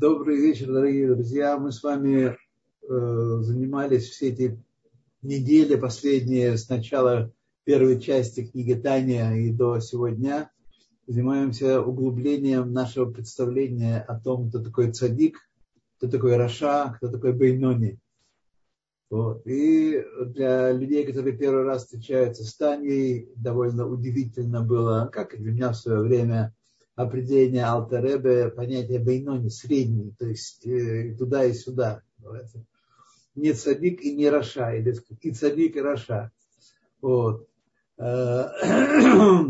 Добрый вечер, дорогие друзья. Мы с вами э, занимались все эти недели последние с начала первой части книги Таня и до сегодня. Занимаемся углублением нашего представления о том, кто такой цадик, кто такой Раша, кто такой Бейнони. Вот. И для людей, которые первый раз встречаются с Таней, довольно удивительно было, как и для меня в свое время, определение Алтер Ребе, понятие בינוני, средний, то есть э, туда и сюда. Не цадик и не רשע, или и цадик и Раша. Вот. Э,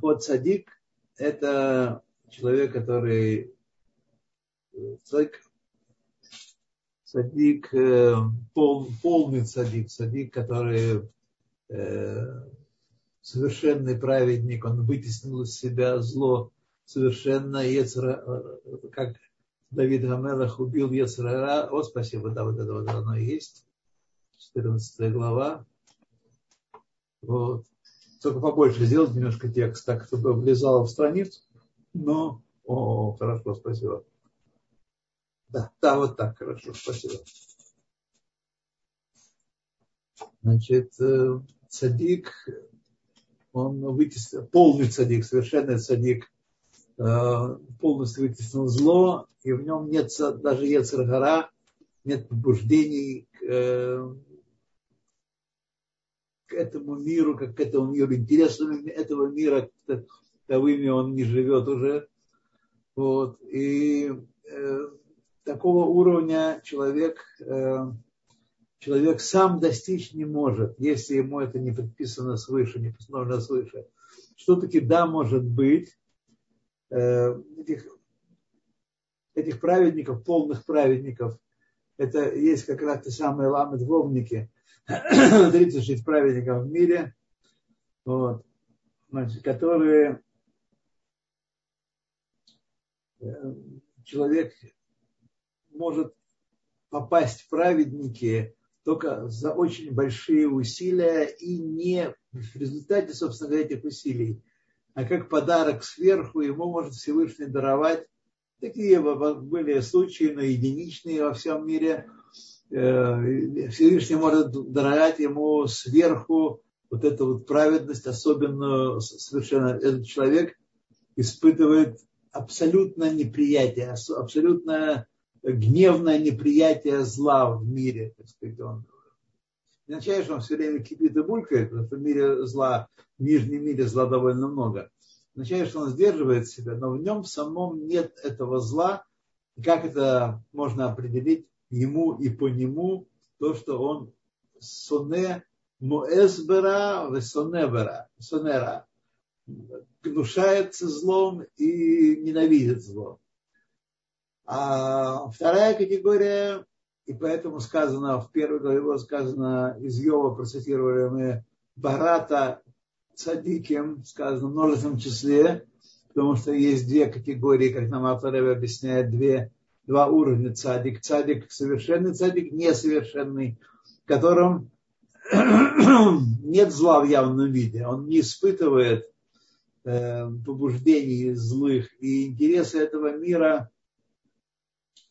вот цадик – это человек, который человек, цадик, э, пол, полный цадик, цадик, который совершенный праведник, он вытеснил из себя зло совершенно, Ецра, как Давид Гамелах убил Ецрара. О, спасибо, да, вот это вот оно есть. 14 глава. Вот. Только побольше сделать немножко текст, так, чтобы влезало в страницу. Но, о, хорошо, спасибо. Да, да, вот так, хорошо, спасибо. Значит, цадик, э, он вытеснил, полный цадик, совершенный цадик, э, полностью вытеснил зло, и в нем нет даже Ецаргара, нет побуждений к, э, к этому миру, как к этому миру, интересам этого мира, таковыми он не живет уже. Вот. И такого уровня человек, э, человек сам достичь не может, если ему это не предписано свыше, не постановлено свыше. Что таки да, может быть, э, этих, этих праведников, полных праведников, это есть как раз те самые ламы двовники, 36 праведников в мире, вот, значит, которые э, человек может попасть в праведники только за очень большие усилия и не в результате, собственно говоря, этих усилий, а как подарок сверху ему может Всевышний даровать. Такие были случаи, но единичные во всем мире. Э, Всевышний может даровать ему сверху вот эту вот праведность, особенно совершенно этот человек испытывает абсолютное неприятие, абсолютное гневное неприятие зла в мире, так сказать, он не означает, что он все время кипит и булькает, потому что в мире зла, в нижнем мире зла довольно много. Означает, что он сдерживает себя, но в нем самом нет этого зла. Как это можно определить ему и по нему, то, что он соне муэсбера весонебера, сонера, гнушается злом и ненавидит зло. А вторая категория, и поэтому сказано, в первой главе сказано, из Йова процитировали мы Барата Цадиким, сказано в множественном числе, потому что есть две категории, как нам Авторева объясняет, две, два уровня цадик. Цадик совершенный, цадик несовершенный, в котором нет зла в явном виде, он не испытывает э, побуждений злых, и интересы этого мира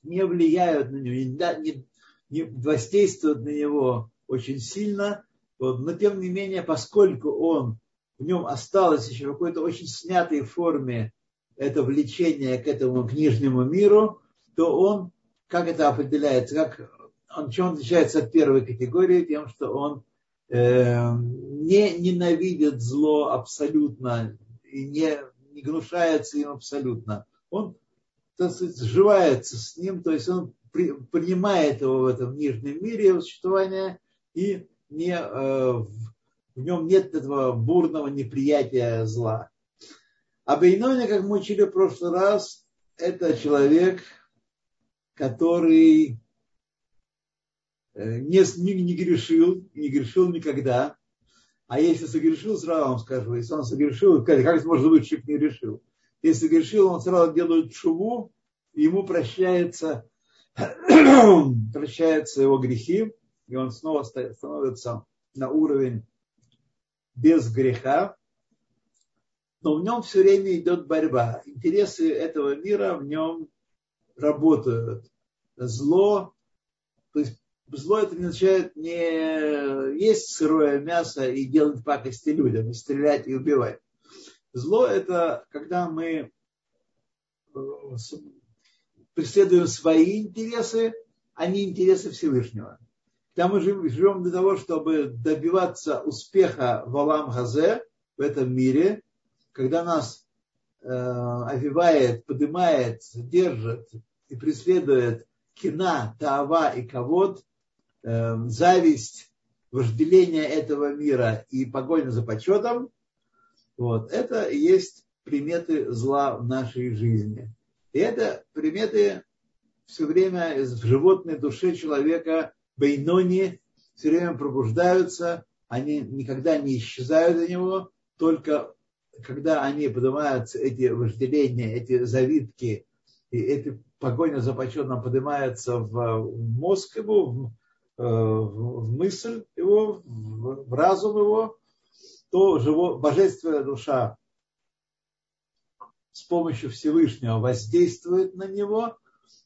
не влияют на него, не, не воздействуют на него очень сильно. Вот. Но тем не менее, поскольку он в нем осталось еще в какой-то очень снятой форме это влечение к этому книжнему миру, то он, как это определяется, как он, чем он отличается от первой категории, тем, что он э, не ненавидит зло абсолютно и не, не гнушается им абсолютно. Он так сказать, сживается с ним, то есть он при, принимает его в этом нижнем мире его существования и не, э, в, в нем нет этого бурного неприятия зла. А Бейнони, как мы учили в прошлый раз, это человек, который э, не, не, не грешил, не грешил никогда. А если согрешил, сразу вам скажу, если он согрешил, как это может быть, что не решил? Если грешил, он сразу делает шуву, ему прощается, прощаются его грехи, и он снова становится на уровень без греха. но в нем все время идет борьба. Интересы этого мира в нем работают. Зло, то есть зло это не означает не есть сырое мясо и делать пакости людям, и стрелять и убивать. Зло это когда мы э, преследуем свои интересы, а не интересы Всевышнего. Когда мы живем для того, чтобы добиваться успеха в Алам Хазе, в этом мире, когда нас э, овивает, поднимает, держит и преследует кина, таава и ковод, э, зависть, вожделение этого мира и погоня за почетом, вот, это есть приметы зла в нашей жизни. И это приметы все время в животной душе человека, бейнони, все время пробуждаются, они никогда не исчезают за него, только когда они поднимаются, эти вожделения, эти завитки, и эти погоня за почетом поднимается в мозг его, в, э, в мысль его, в разум его, то живо, божественная душа с помощью Всевышнего воздействует на него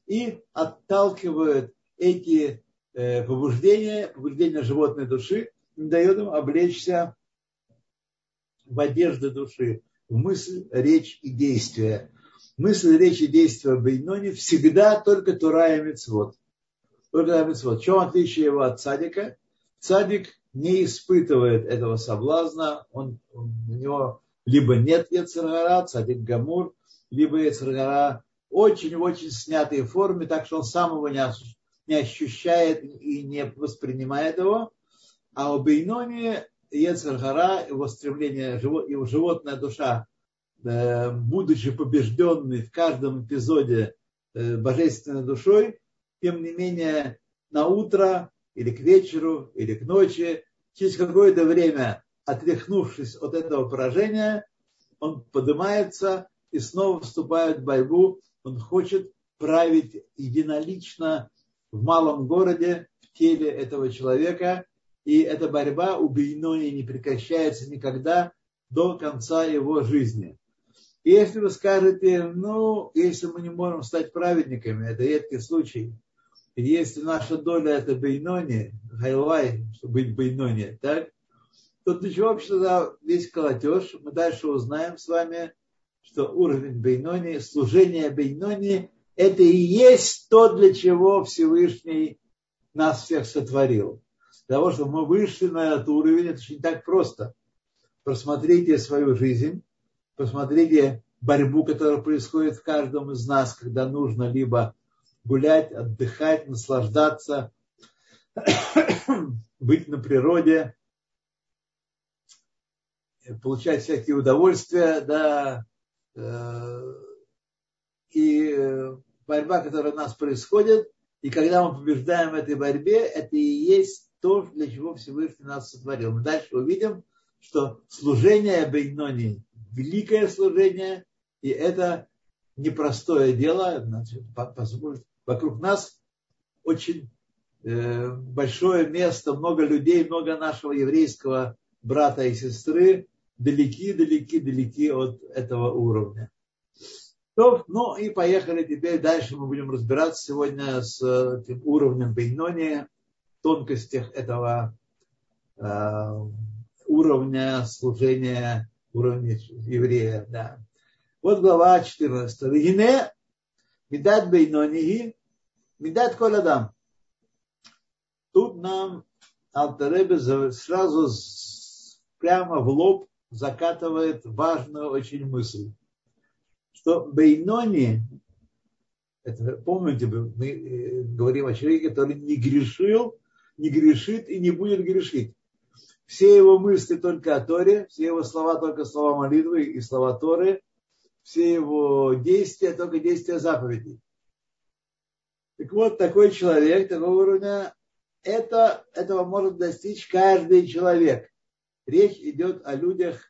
и отталкивает эти э, побуждения, побуждения животной души, не дает им облечься в одежды души, в мысль, речь и действие. Мысль, речь и действие Бейнони всегда только Тура и Мицвод. Только Тура Мицвод. В чем отличие его от цадика? Цадик не испытывает этого соблазна, он, у него либо нет Ецергара, цадик Гамур, либо Ецергара очень-очень снятый в форме, так что он сам его не, ощущает и не воспринимает его. А у Бейнони Ецергара, его стремление, его животная душа, э, будучи побежденной в каждом эпизоде э, божественной душой, тем не менее на утро или к вечеру, или к ночи, через какое-то время, отряхнувшись от этого поражения, он поднимается и снова вступает в борьбу. Он хочет править единолично в малом городе, в теле этого человека. И эта борьба у Бейнони не прекращается никогда до конца его жизни. И если вы скажете, ну, если мы не можем стать праведниками, это редкий случай – если наша доля это Бейнони, Хайлай, чтобы быть Бейнони, так, то для чего вообще тогда весь колотеж? Мы дальше узнаем с вами, что уровень Бейнони, служение Бейнони, это и есть то, для чего Всевышний нас всех сотворил. Для того, чтобы мы вышли на этот уровень, это же не так просто. Просмотрите свою жизнь, посмотрите борьбу, которая происходит в каждом из нас, когда нужно либо гулять, отдыхать, наслаждаться, быть на природе, получать всякие удовольствия, да, э, и борьба, которая у нас происходит, и когда мы побеждаем в этой борьбе, это и есть то, для чего Всевышний нас сотворил. Мы дальше увидим, что служение Бейнони – великое служение, и это непростое дело, значит, позволит вокруг нас очень э, большое место, много людей, много нашего еврейского брата и сестры далеки, далеки, далеки от этого уровня. Ну и поехали теперь дальше. Мы будем разбираться сегодня с этим уровнем Бейнони, тонкостях этого э, уровня служения, уровня еврея. Да. Вот глава 14. Вегине Медат Бейнонихи Медат Коладам. Тут нам Алтаребе сразу прямо в лоб закатывает важную очень мысль, что Бейнони, это, помните, мы говорим о человеке, который не грешил, не грешит и не будет грешить. Все его мысли только о Торе, все его слова только слова молитвы и слова Торы, все его действия только действия заповедей. Так вот, такой человек, такого уровня, это, этого может достичь каждый человек. Речь идет о людях,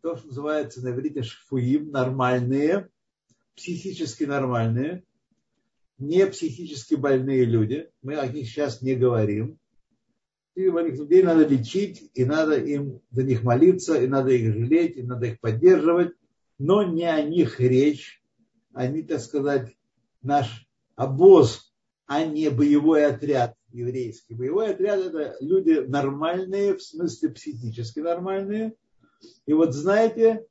то, что называется на иврите шфуим, нормальные, психически нормальные, не психически больные люди. Мы о них сейчас не говорим. И этих людей надо лечить, и надо им за них молиться, и надо их жалеть, и надо их поддерживать – но не о них речь. Они, так сказать, наш обоз, а не боевой отряд еврейский. Боевой отряд – это люди нормальные, в смысле психически нормальные. И вот знаете,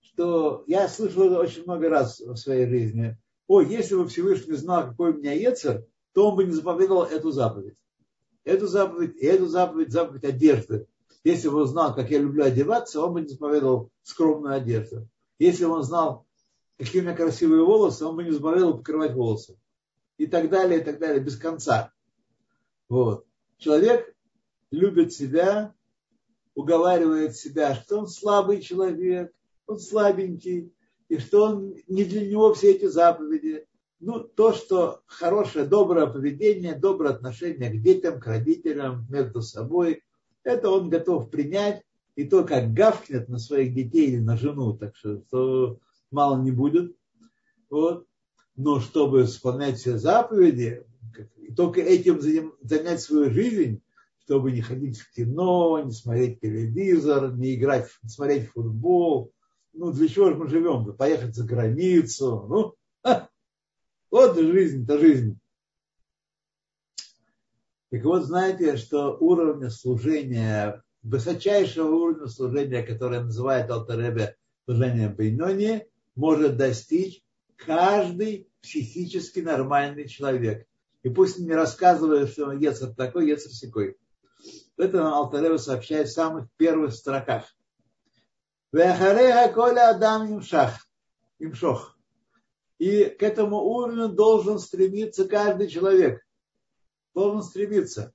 что я слышал это очень много раз в своей жизни. О, если бы Всевышний знал, какой у меня Ецер, то он бы не заповедовал эту заповедь. Эту заповедь, и эту заповедь, заповедь одежды. Если бы он знал, как я люблю одеваться, он бы не заповедовал скромную одежду. Если он знал, какие у меня красивые волосы, он бы не заповедовал покрывать волосы. И так далее, и так далее, без конца. Вот. Человек любит себя, уговаривает себя, что он слабый человек, он слабенький, и что он не для него все эти заповеди. Ну, то, что хорошее, доброе поведение, доброе отношение к детям, к родителям, между собой, это он готов принять, и то, как гавкнет на своих детей или на жену, так что то мало не будет. Вот. Но чтобы исполнять все заповеди, и только этим занять свою жизнь, чтобы не ходить в кино, не смотреть телевизор, не играть, не смотреть футбол. Ну, для чего же мы живем? Поехать за границу. Ну, ха, вот жизнь-то жизнь. Так вот, знаете, что уровня служения, высочайшего уровня служения, которое называет Алтаребе служение Бейнони, может достичь каждый психически нормальный человек. И пусть не рассказывает, что он Ецер такой, Ецер секой. Это нам сообщает в самых первых строках. Коля адам имшах. Имшох. И к этому уровню должен стремиться каждый человек. Должен стремиться.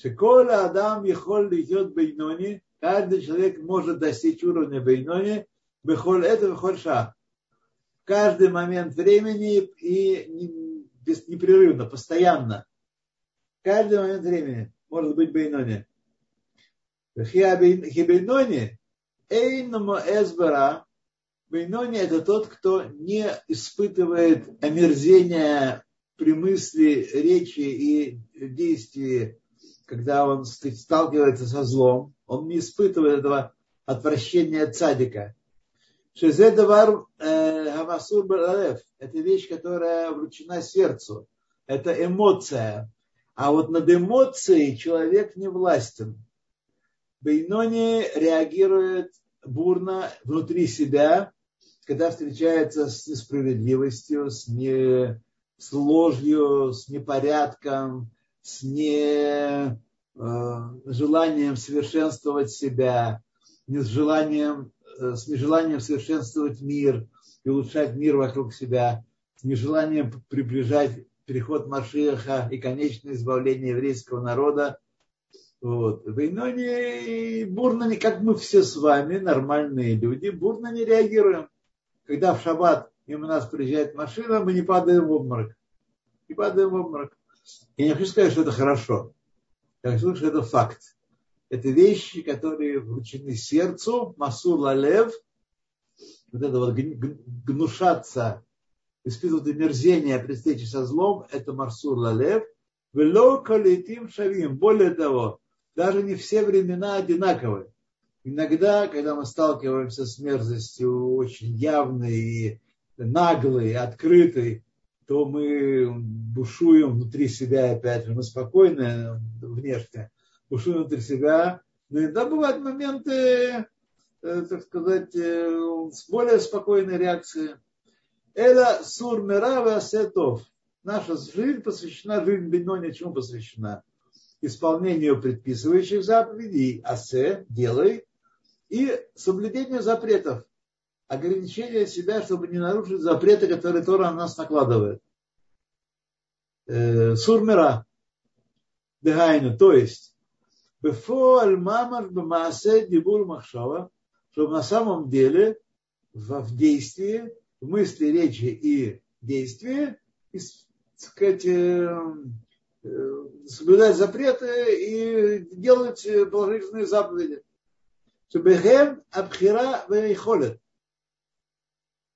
Шеколя адам ехоль идет бейнони. Каждый человек может достичь уровня бейнони. Бехоль это, бехоль. В каждый момент времени и непрерывно, постоянно. Каждый момент времени может быть Бейнони. Хибейнони Эйному Эсбера Бейнони это тот, кто не испытывает омерзения при мысли, речи и действии, когда он сталкивается со злом. Он не испытывает этого отвращения цадика. Шезе давар хамасур балалев. Это вещь, которая вручена сердцу. Это эмоция. А вот над эмоцией человек не властен. Бейнони реагирует бурно внутри себя, когда встречается с несправедливостью, с, не, с ложью, с непорядком, с не, э, желанием совершенствовать себя, не с желанием Э, с нежеланием совершенствовать мир и улучшать мир вокруг себя, с нежеланием приближать переход Машиаха и конечное избавление еврейского народа. Вот. В Иноне бурно, не как мы все с вами, нормальные люди, бурно не реагируем. Когда в шаббат мимо нас приезжает машина, мы не падаем в обморок. Не падаем в обморок. Я не хочу сказать, что это хорошо. Я хочу сказать, что это факт. Это вещи, которые вручены сердцу, масур лалев, вот это вот гнушаться, испытывать мерзение при встрече со злом, это марсур лалев. Вело калитим шавим. Более того, даже не все времена одинаковы. Иногда, когда мы сталкиваемся с мерзостью очень явной и наглой, открытой, то мы бушуем внутри себя опять же. Мы спокойны внешне, душу внутрь себя. Но иногда бывают моменты, э, так сказать, э, с более спокойной реакцией. Это сур мирава сетов. Наша жизнь посвящена, жизнь Беноне чему посвящена? Исполнению предписывающих заповедей, асе, делай, и соблюдению запретов, ограничение себя, чтобы не нарушить запреты, которые Тора на нас накладывает. Э, сурмера, дыхайну, то есть Бефоаль мамаш бамаасе дибур махшава, чтобы на самом деле в, действии, в мысли, речи и действии, и, сказать, э, э, соблюдать запреты и делать положительные заповеди. Шебехем абхира вейхолет.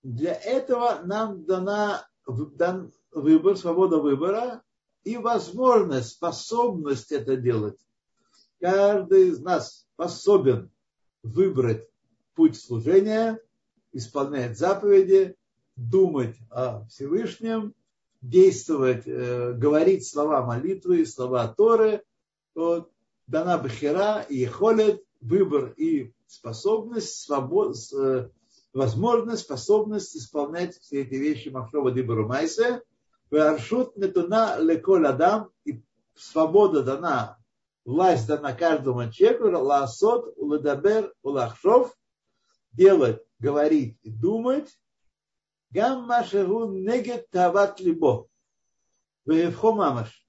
Для этого нам дана дан выбор, свобода выбора и возможность, способность это делать. Каждый из нас способен выбрать путь служения исполнять заповеди, думать о Всевышнем, действовать, э, говорить слова молитвы, слова Торы, вот, дана бахера и холет, выбор и способность, свобод, э, возможность, способность исполнять все эти вещи Махшова Дибару Майсе, Варшут метуна леколь адам, и свобода дана, власть дана каждому человеку, ласот, уладабер, улахшов, делать, говорить и думать, гам машеру негет тават либо. Мамаш.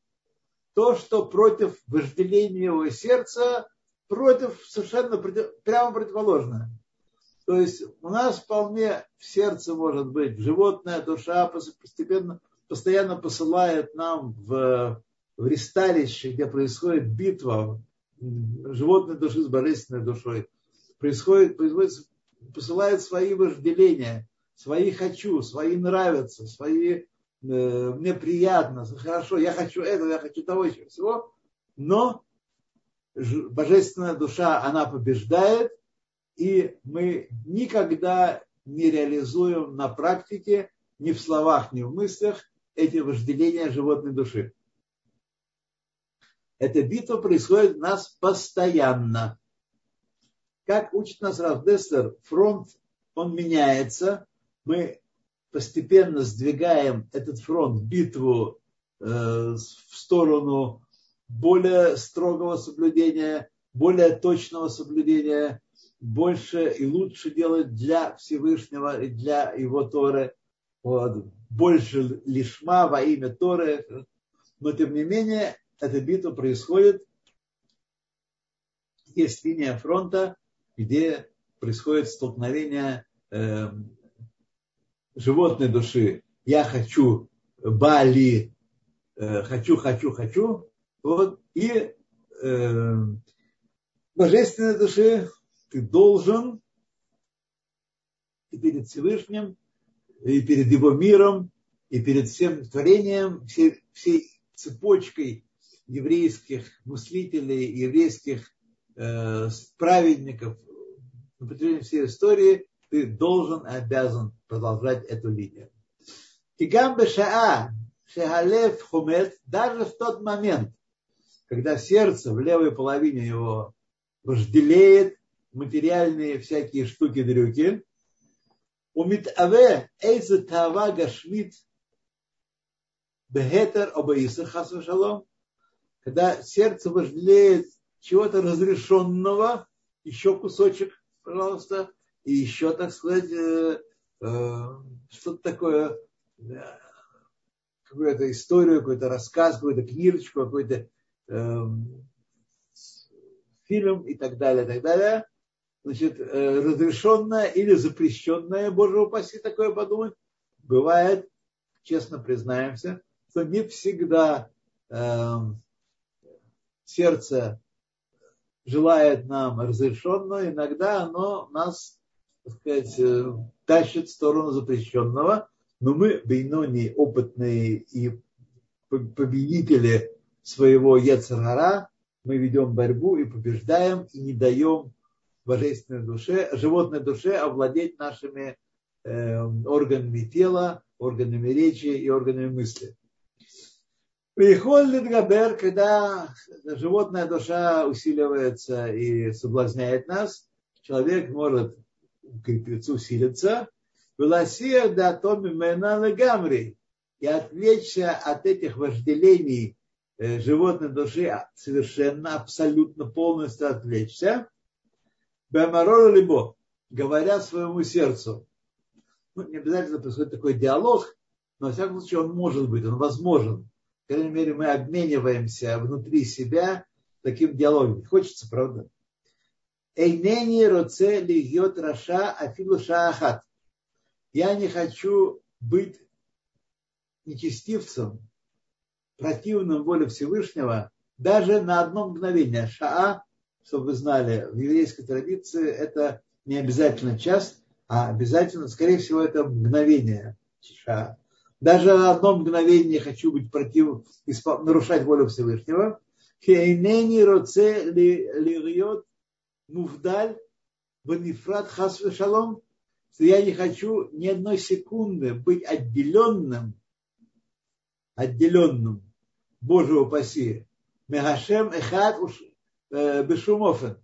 То, что против вожделения его сердца, против совершенно прямо противоположное. То есть у нас вполне в сердце может быть животная душа постепенно, постоянно посылает нам в, в ресталище, где происходит битва животной души с божественной душой. Происходит, происходит, посылает свои вожделения, свои хочу, свои нравятся, свои э, мне приятно, хорошо, я хочу этого, я хочу того еще всего, но божественная душа, она побеждает, и мы никогда не реализуем на практике, ни в словах, ни в мыслях, эти вожделения животной души. Эта битва происходит у нас постоянно. Как учит нас Равдестер, фронт, он меняется. Мы постепенно сдвигаем этот фронт, битву э, в сторону более строгого соблюдения, более точного соблюдения, больше и лучше делать для Всевышнего и для его Торы. Вот. Больше лишма во имя Торы. Но тем не менее, эта битва происходит. Есть линия фронта, где происходит столкновение э, животной души. Я хочу Бали, э, хочу, хочу, хочу, вот, и э, божественной души ты должен и перед Всевышним, и перед его миром, и перед всем творением, всей, всей цепочкой еврейских мыслителей, еврейских э, праведников на протяжении всей истории, ты должен обязан продолжать эту линию. Тигам бешаа шехалев хумет, даже в тот момент, когда сердце в левой половине его вожделеет материальные всякие штуки-дрюки, умитаве эйзе тава гашмит бехетер обаисер шалом, когда сердце вожделеет чего-то разрешенного, еще кусочек, пожалуйста, и еще, так сказать, э, э, что-то такое, э, какую-то историю, какой-то рассказ, какую-то книжечку, какой-то Эм, фильм и так далее, и так далее. Значит, э, разрешенное или запрещенное, боже упаси, такое подумать, бывает, честно признаемся, что не всегда э, сердце желает нам разрешенного, иногда оно нас, так сказать, э, тащит в сторону запрещенного, но мы, бейнони, опытные и победители своего Ецарара, мы ведем борьбу и побеждаем, и не даем божественной душе, животной душе овладеть нашими э, органами тела, органами речи и органами мысли. Приходит Габер, когда животная душа усиливается и соблазняет нас, человек может укрепиться, усилиться, Веласия да томи мена гамри и отвлечься от этих вожделений Э, животной души совершенно, абсолютно, полностью отвлечься. Бемарора либо, говоря своему сердцу. Ну, не обязательно происходит такой диалог, но, во всяком случае, он может быть, он возможен. По крайней мере, мы обмениваемся внутри себя таким диалогом. Хочется, правда? Эйнени роце льет раша афилу шаахат. Я не хочу быть нечестивцем, противным воле Всевышнего даже на одно мгновение. Шаа, чтобы вы знали, в еврейской традиции это не обязательно час, а обязательно, скорее всего, это мгновение. Даже на одно мгновение хочу быть против, нарушать волю Всевышнего. Хейнени роце лириот мувдаль ванифрат хас шалом. что я не хочу ни одной секунды быть отделенным, отделенным, Боже упаси, Мегашем Эхад э, Бешумофен,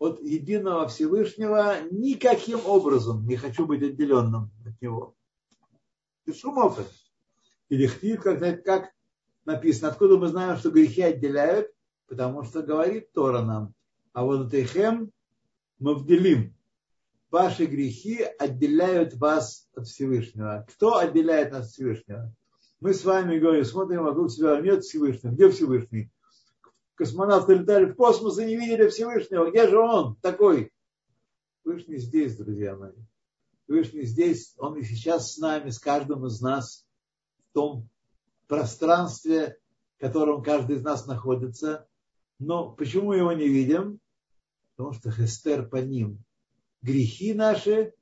от единого Всевышнего никаким образом не хочу быть отделенным от него. Бешумофен. Или хтив, как, как написано. Откуда мы знаем, что грехи отделяют? Потому что говорит Тора нам. А вот Эхем мы вделим. Ваши грехи отделяют вас от Всевышнего. Кто отделяет нас от Всевышнего? Мы с вами говорим, смотрим вокруг себя, нет Всевышнего. Где Всевышний? Космонавты летали в космос и не видели Всевышнего. Где же он такой? Всевышний здесь, друзья мои. Всевышний здесь, он и сейчас с нами, с каждым из нас в том пространстве, в котором каждый из нас находится. Но почему его не видим? Потому что Хестер по ним. Грехи наши,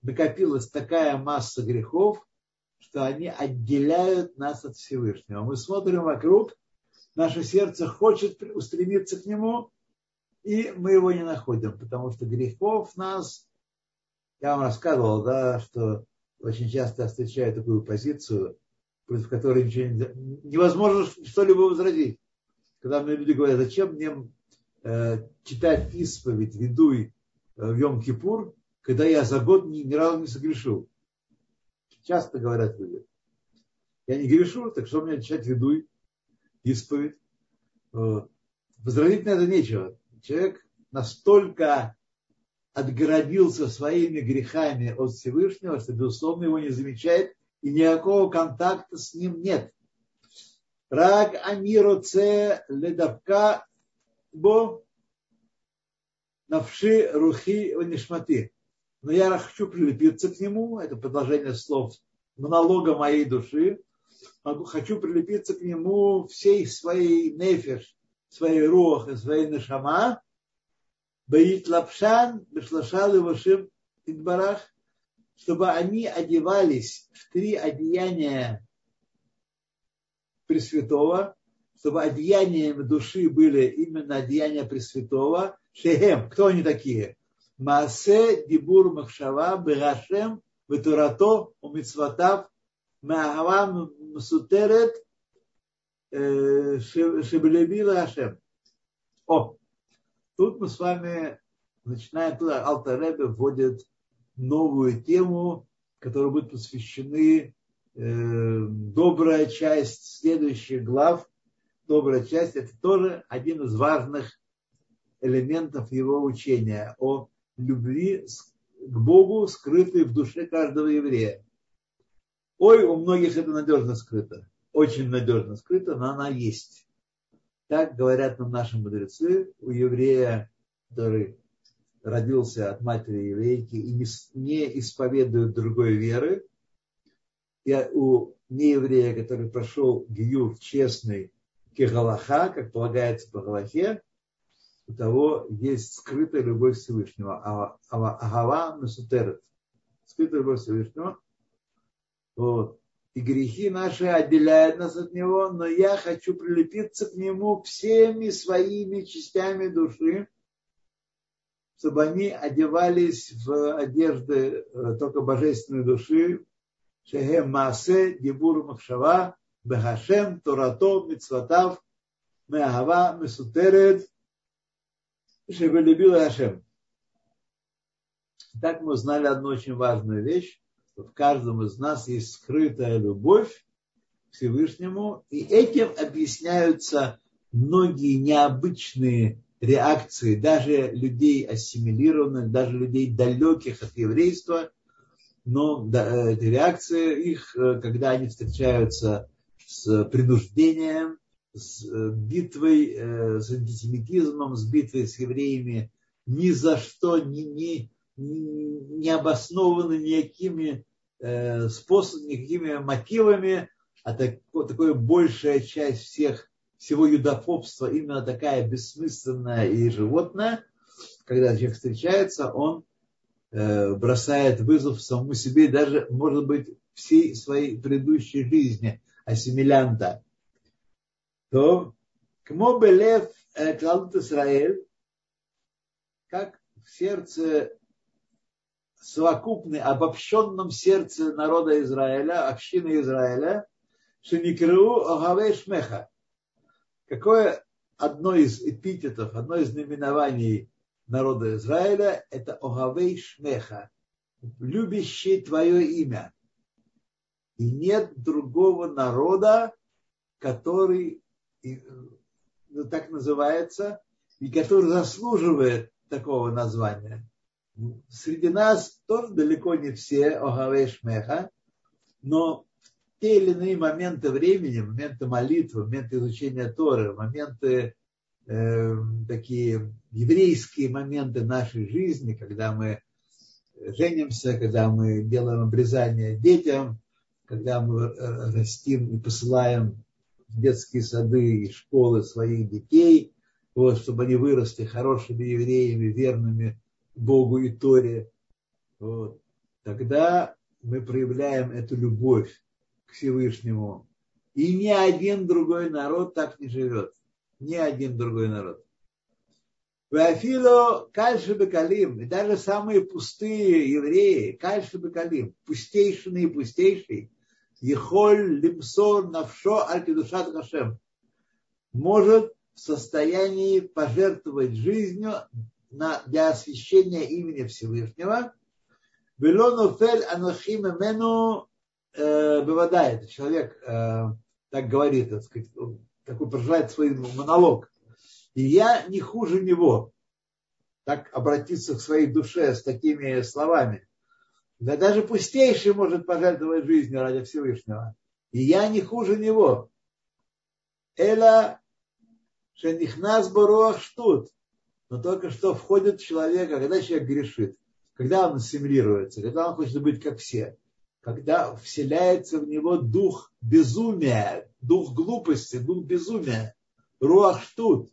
накопилась такая масса грехов, что они отделяют нас от Всевышнего. Мы смотрим вокруг, наше сердце хочет устремиться к Нему, и мы его не находим, потому что грехов нас, я вам рассказывал, да, что очень часто встречаю такую позицию, против которой ничего не, невозможно что-либо возразить. Когда мне люди говорят, зачем мне э, читать исповедь, ведуй э, в Йом-Кипур, когда я за год ни, ни разу не согрешил. Часто говорят люди. Я не грешу, так что мне читать ведуй, исповедь. Возразить на это нечего. Человек настолько отгородился своими грехами от Всевышнего, что, безусловно, его не замечает, и никакого контакта с ним нет. Рак анироце ледавка бо навши рухи ванишмати но я хочу прилепиться к нему, это продолжение слов монолога моей души, хочу прилепиться к нему всей своей нефиш, своей рох и своей нешама, боит лапшан, бешлашал и вашим идбарах, чтобы они одевались в три одеяния Пресвятого, чтобы одеяниями души были именно одеяния Пресвятого. Шехем, кто они такие? Маасе, Дибур, Махшава, Берашем, Ветурато, Умицватав, Маавам, Сутерет Шеблемила Ашем. О, тут мы с вами, начиная туда, Алтаребе вводит новую тему, которая будет посвящены э, добрая часть следующих глав. Добрая часть – это тоже один из важных элементов его учения о любви к Богу, скрытой в душе каждого еврея. Ой, у многих это надежно скрыто, очень надежно скрыто, но она есть. Так говорят нам наши мудрецы, у еврея, который родился от матери еврейки и не исповедует другой веры, и у нееврея, который прошел гиюр честный кегалаха, как полагается по Галахе, у того есть скрытая любовь Всевышнего. А, а, Агава Месутерет. Скрытая любовь Всевышнего. Вот. И грехи наши отделяют нас от Него, но я хочу прилепиться к Нему всеми своими частями души, чтобы они одевались в одежды э, только божественной души, Шехем Маасе, Дебур Махшава, Бехашем, Торато, Мицватав, Меагава, Месутерет, чтобы любил Ашем. Так мы узнали одну очень важную вещь, что в каждом из нас есть скрытая любовь к Всевышнему, и этим объясняются многие необычные реакции даже людей ассимилированных, даже людей далеких от еврейства, но эти реакции их, э, когда они встречаются с принуждением, с э, битвой э, с антисемитизмом, с битвой с евреями ни за что не, не, не обоснованы никакими э, способами, никакими мотивами, а так, такая большая часть всех, всего юдофобства именно такая бессмысленная и животная, когда человек встречается, он бросает вызов самому себе, даже, может быть, всей своей предыдущей жизни ассимилянта – то, кмо белев Клалут Исраэль, как в сердце совокупный, обобщенном сердце народа Израиля, общины Израиля, Шеникру Огавей Шмеха. Какое одно из эпитетов, одно из наименований народа Израиля, это Огавей Шмеха, любящий твое имя. И нет другого народа, который ну, так называется, и который заслуживает такого названия. Среди нас тоже далеко не все Огавей Шмеха, но в те или иные моменты времени, моменты молитвы, моменты изучения Торы, моменты э, такие еврейские моменты нашей жизни, когда мы женимся, когда мы делаем обрезание детям, когда мы растим и посылаем в детские сады и школы своих детей, вот, чтобы они выросли хорошими евреями, верными Богу и Торе. Вот. Тогда мы проявляем эту любовь к Всевышнему. И ни один другой народ так не живет. Ни один другой народ. Вафило кальши бекалим, и даже самые пустые евреи, кальши бекалим, пустейшие и пустейшие, ехоль лимсор навшо аль-кедушат Хашем, может в состоянии пожертвовать жизнью на, для освящения имени Всевышнего. Велонофель анахим мену э, бывает. Человек э, так говорит, так сказать, такой проживает свой монолог. И я не хуже него. Так обратиться к своей душе с такими словами. Да даже пустейший может пожертвовать жизнью ради Всевышнего. И я не хуже него. Эла шенихнас баруах штут но только что входит в человека, когда человек грешит, когда он ассимилируется, когда он хочет быть как все, когда вселяется в него дух безумия, дух глупости, дух безумия, руах руахштут,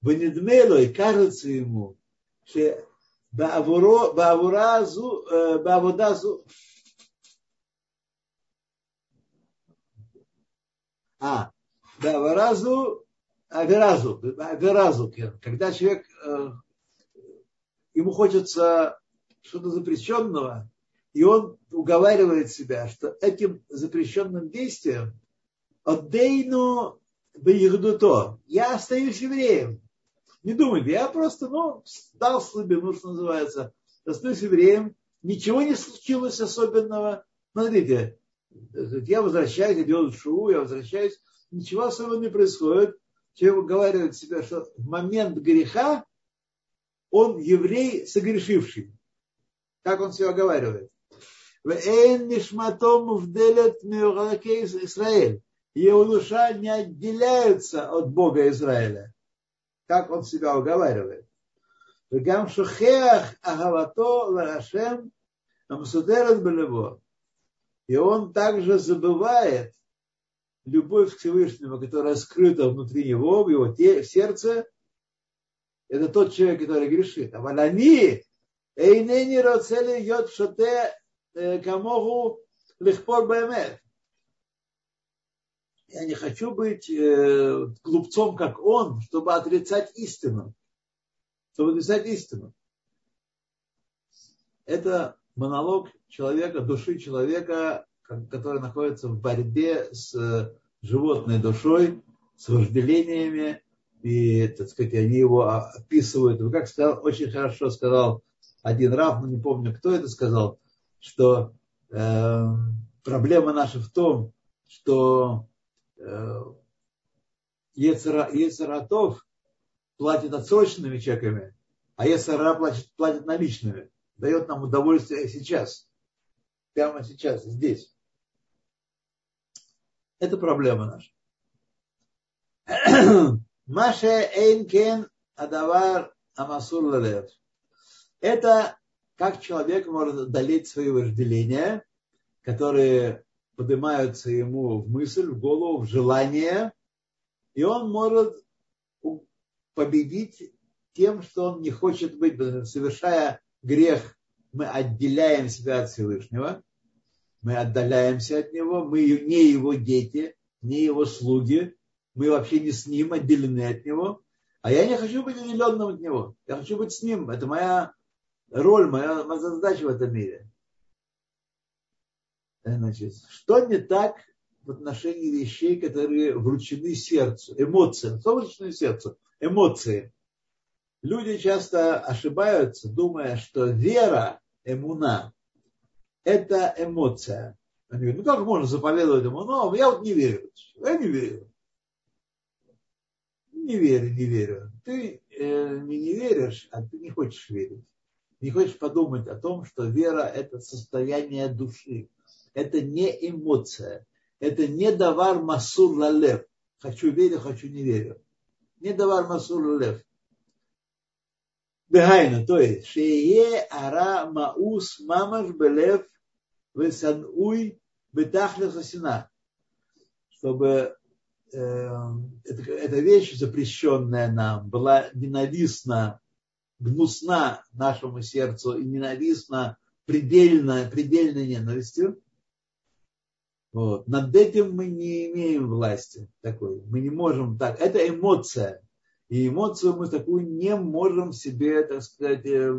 ванидмело, и кажется ему, что баавуразу, э, баавудазу, а, баавуразу Аверазу, аверазу, когда человек, э, ему хочется что-то запрещенного, и он уговаривает себя, что этим запрещенным действием отдейну то, я остаюсь евреем. Не думайте, я просто, ну, дал слабину, что называется, остаюсь евреем, ничего не случилось особенного. Смотрите, я возвращаюсь, я делаю шоу, я возвращаюсь, ничего особенного не происходит человек уговаривает себя, что в момент греха он еврей согрешивший. Как он себя оговаривает? Израиль. Его душа не отделяется от Бога Израиля. Как он себя уговаривает. וגם שוכח אהבתו להשם המסודרת בלבו. И он также забывает любовь к Всевышнему, которая скрыта внутри него, в его те, в сердце, это тот человек, который грешит. А валани, эйнени роцели йод шоте э, камогу лихпор бэмет. Я не хочу быть э, глупцом, как он, чтобы отрицать истину. Чтобы отрицать истину. Это монолог человека, души человека, который находится в борьбе с э, животной душой, с вожделениями, и, так сказать, они его описывают. Вы как сказал, очень хорошо сказал один раб, но не помню, кто это сказал, что э, проблема наша в том, что э, Ецаратов платит отсроченными чеками, а Ецара платит, платит наличными. Дает нам удовольствие сейчас. Прямо сейчас, здесь. Это проблема наша. Маше Эйнкен Адавар Амасур. Это как человек может одолеть свои вожделения, которые поднимаются ему в мысль, в голову, в желание, и он может победить тем, что он не хочет быть, совершая грех, мы отделяем себя от Всевышнего, мы отдаляемся от него, мы не его дети, не его слуги, мы вообще не с ним, отделены от него. А я не хочу быть отделенным от него. Я хочу быть с ним. Это моя роль моя, моя задача в этом мире. Значит, что не так в отношении вещей, которые вручены сердцу, эмоциям, что вручены сердцу? Эмоции. Люди часто ошибаются, думая, что вера, эмуна, это эмоция. Они говорят, ну как можно заповедовать ему? Ну, я вот не верю. Я не верю. Не верю, не верю. Ты э, не, не веришь, а ты не хочешь верить. Не хочешь подумать о том, что вера – это состояние души. Это не эмоция. Это не давар масур лалев. Хочу верю, хочу не верю. Не давар масур лалев. Бегайна, то есть, шее ара маус мамаш белев весануй бетахлев сосина. Чтобы э, эта, эта вещь, запрещенная нам, была ненавистна, гнусна нашему сердцу и ненавистна предельно, предельной ненавистью, вот. Над этим мы не имеем власти такой. Мы не можем так. Это эмоция. И эмоцию мы такую не можем себе, так сказать, э,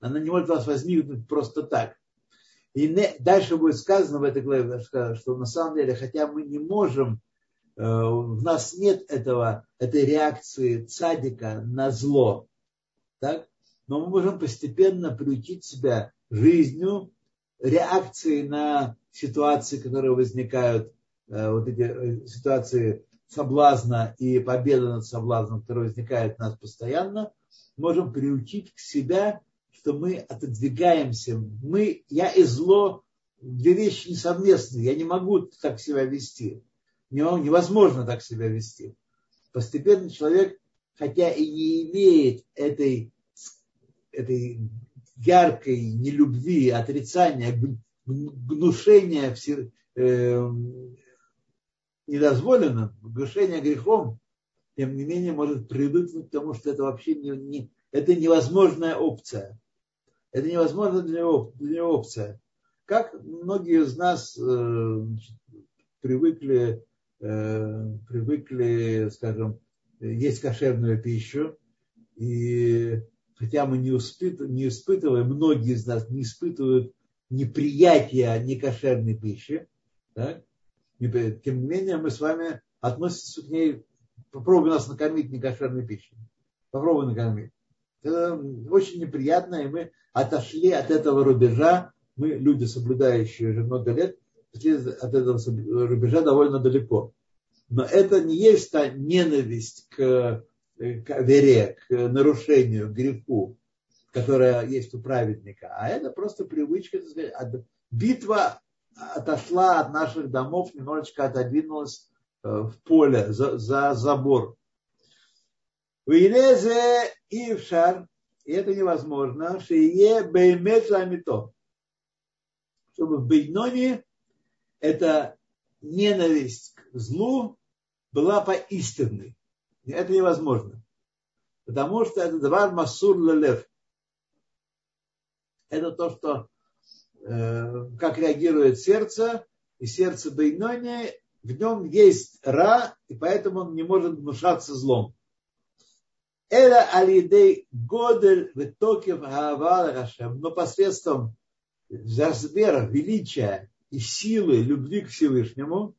она не может у вас возникнуть просто так. И не, дальше будет сказано в этой главе, что на самом деле, хотя мы не можем, э, в нас нет этого, этой реакции цадика на зло, так? но мы можем постепенно приучить себя жизнью, реакции на ситуации, которые возникают, э, вот эти ситуации соблазна и победа над соблазном, которая возникает у нас постоянно, можем приучить к себя что мы отодвигаемся. Мы, я и зло, две вещи несовместные. Я не могу так себя вести. Невозможно так себя вести. Постепенно человек, хотя и не имеет этой, этой яркой нелюбви, отрицания, гнушения недозволенным, гнушения грехом, тем не менее может привыкнуть к тому, что это вообще не, не, это невозможная опция. Это невозможно для него, для него опция. Как многие из нас э, привыкли, э, привыкли, скажем, есть кошерную пищу, и хотя мы не, испытываем, не испытываем, многие из нас не испытывают неприятия некошерной пищи, так? Тем не менее мы с вами относимся к ней, попробуй нас накормить некошерной пищей. Попробуй накормить. Это очень неприятно, и мы отошли от этого рубежа. Мы, люди, соблюдающие уже много лет, от этого рубежа довольно далеко. Но это не есть та ненависть к, к вере, к нарушению, к греху, которая есть у праведника, а это просто привычка, так сказать, битва отошла от наших домов, немножечко отодвинулась э, в поле, за, за забор. В шар, и это невозможно, шие беймет ламито. Чтобы в Бейноне эта ненависть к злу была поистинной. Это невозможно. Потому что это двар масур лелев. Это то, что как реагирует сердце, и сердце Бейнони, в нем есть ра, и поэтому он не может внушаться злом. Это алидей годель витокев хаавала но посредством размера, величия и силы любви к Всевышнему,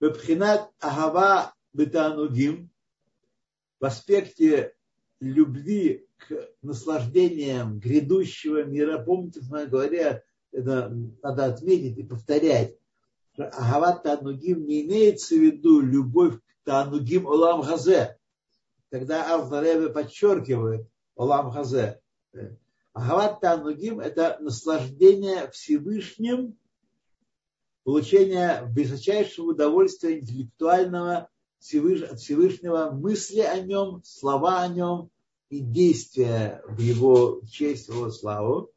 Бепхинат Ахава Бетанугим, в аспекте любви к наслаждениям грядущего мира. Помните, моей говоре, это надо отметить и повторять, что Ахават Танугим не имеется в виду любовь к Танугим Олам Хазе, тогда Алфаребе подчеркивает Олам Хазе. Ахават Танугим – это наслаждение Всевышним, получение высочайшего удовольствия интеллектуального от Всевышнего, мысли о нем, слова о нем и действия в его честь, в его славу.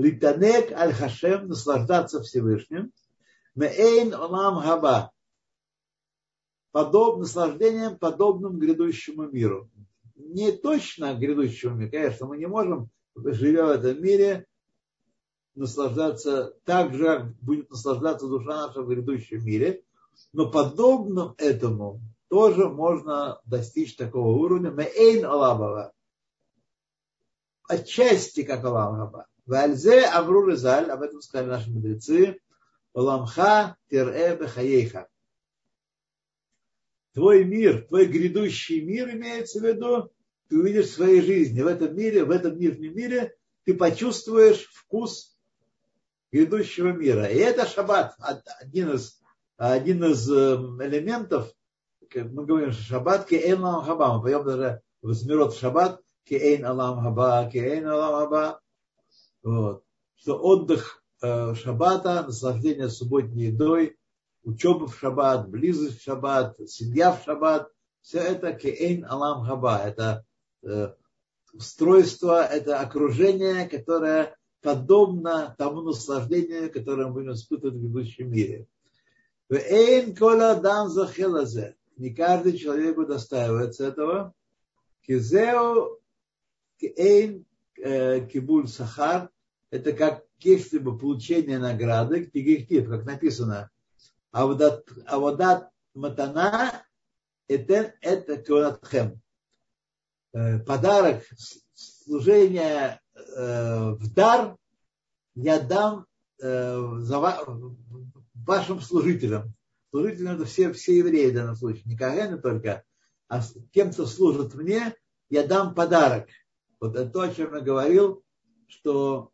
Литанек аль-Хашем – наслаждаться Всевышним. Меэйн олам хаба подоб, наслаждением, подобным грядущему миру. Не точно грядущему миру, конечно, мы не можем, живя в этом мире, наслаждаться так же, как будет наслаждаться душа наша в грядущем мире, но подобным этому тоже можно достичь такого уровня. Мейн Алабава. отчасти как Алам Хаба. Вальзе Амру Резаль, об этом сказали наши мудрецы, Оламха Тире Бехаейха. Твой мир, твой грядущий мир имеется в виду, ты увидишь в своей жизни, в этом мире, в этом мирном мире, ты почувствуешь вкус грядущего мира. И это шаббат, один из, один из эм, элементов, мы говорим, шаббат кеэйн алам хаба, мы поем даже в Смирот шаббат, кеэйн алам хаба, кеэйн алам хаба. Вот. Что отдых э, шаббата, наслаждение субботней едой, учеба в шаббат, близость в шаббат, семья в шаббат, все это кеэйн алам хаба. Это э, устройство, это окружение, которое подобно тому наслаждению, которое мы будем испытывать в будущем мире. Эйн кола дан захелазе. Не каждый человек удостаивается этого. Кизео эйн э, кибуль сахар. Это как если бы получение награды, кигихтив, как написано. А водат матана это это конатхем. Э, подарок, служение э, в дар я дам э, вашим служителям. Служителям это все, все евреи в данном случае, не Кагэны только, а тем, кто служит мне, я дам подарок. Вот это то, о чем я говорил, что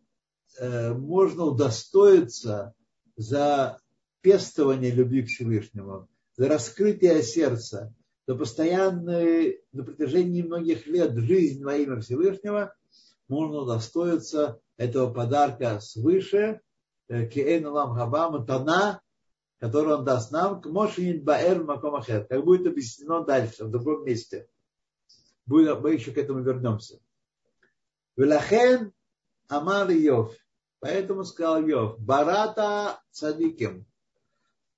э, можно удостоиться за пестование любви к Всевышнему, за раскрытие сердца, за постоянную, на протяжении многих лет жизнь во имя Всевышнего, можно удостоиться этого подарка свыше, э, Киэйн Лам Хаба Тана, который он даст нам, к Мошинит Баэр Макомахер, как будет объяснено дальше, в другом месте. Мы еще к этому вернемся. Велахен Амар Йов. Поэтому сказал Йов, Барата цадиким.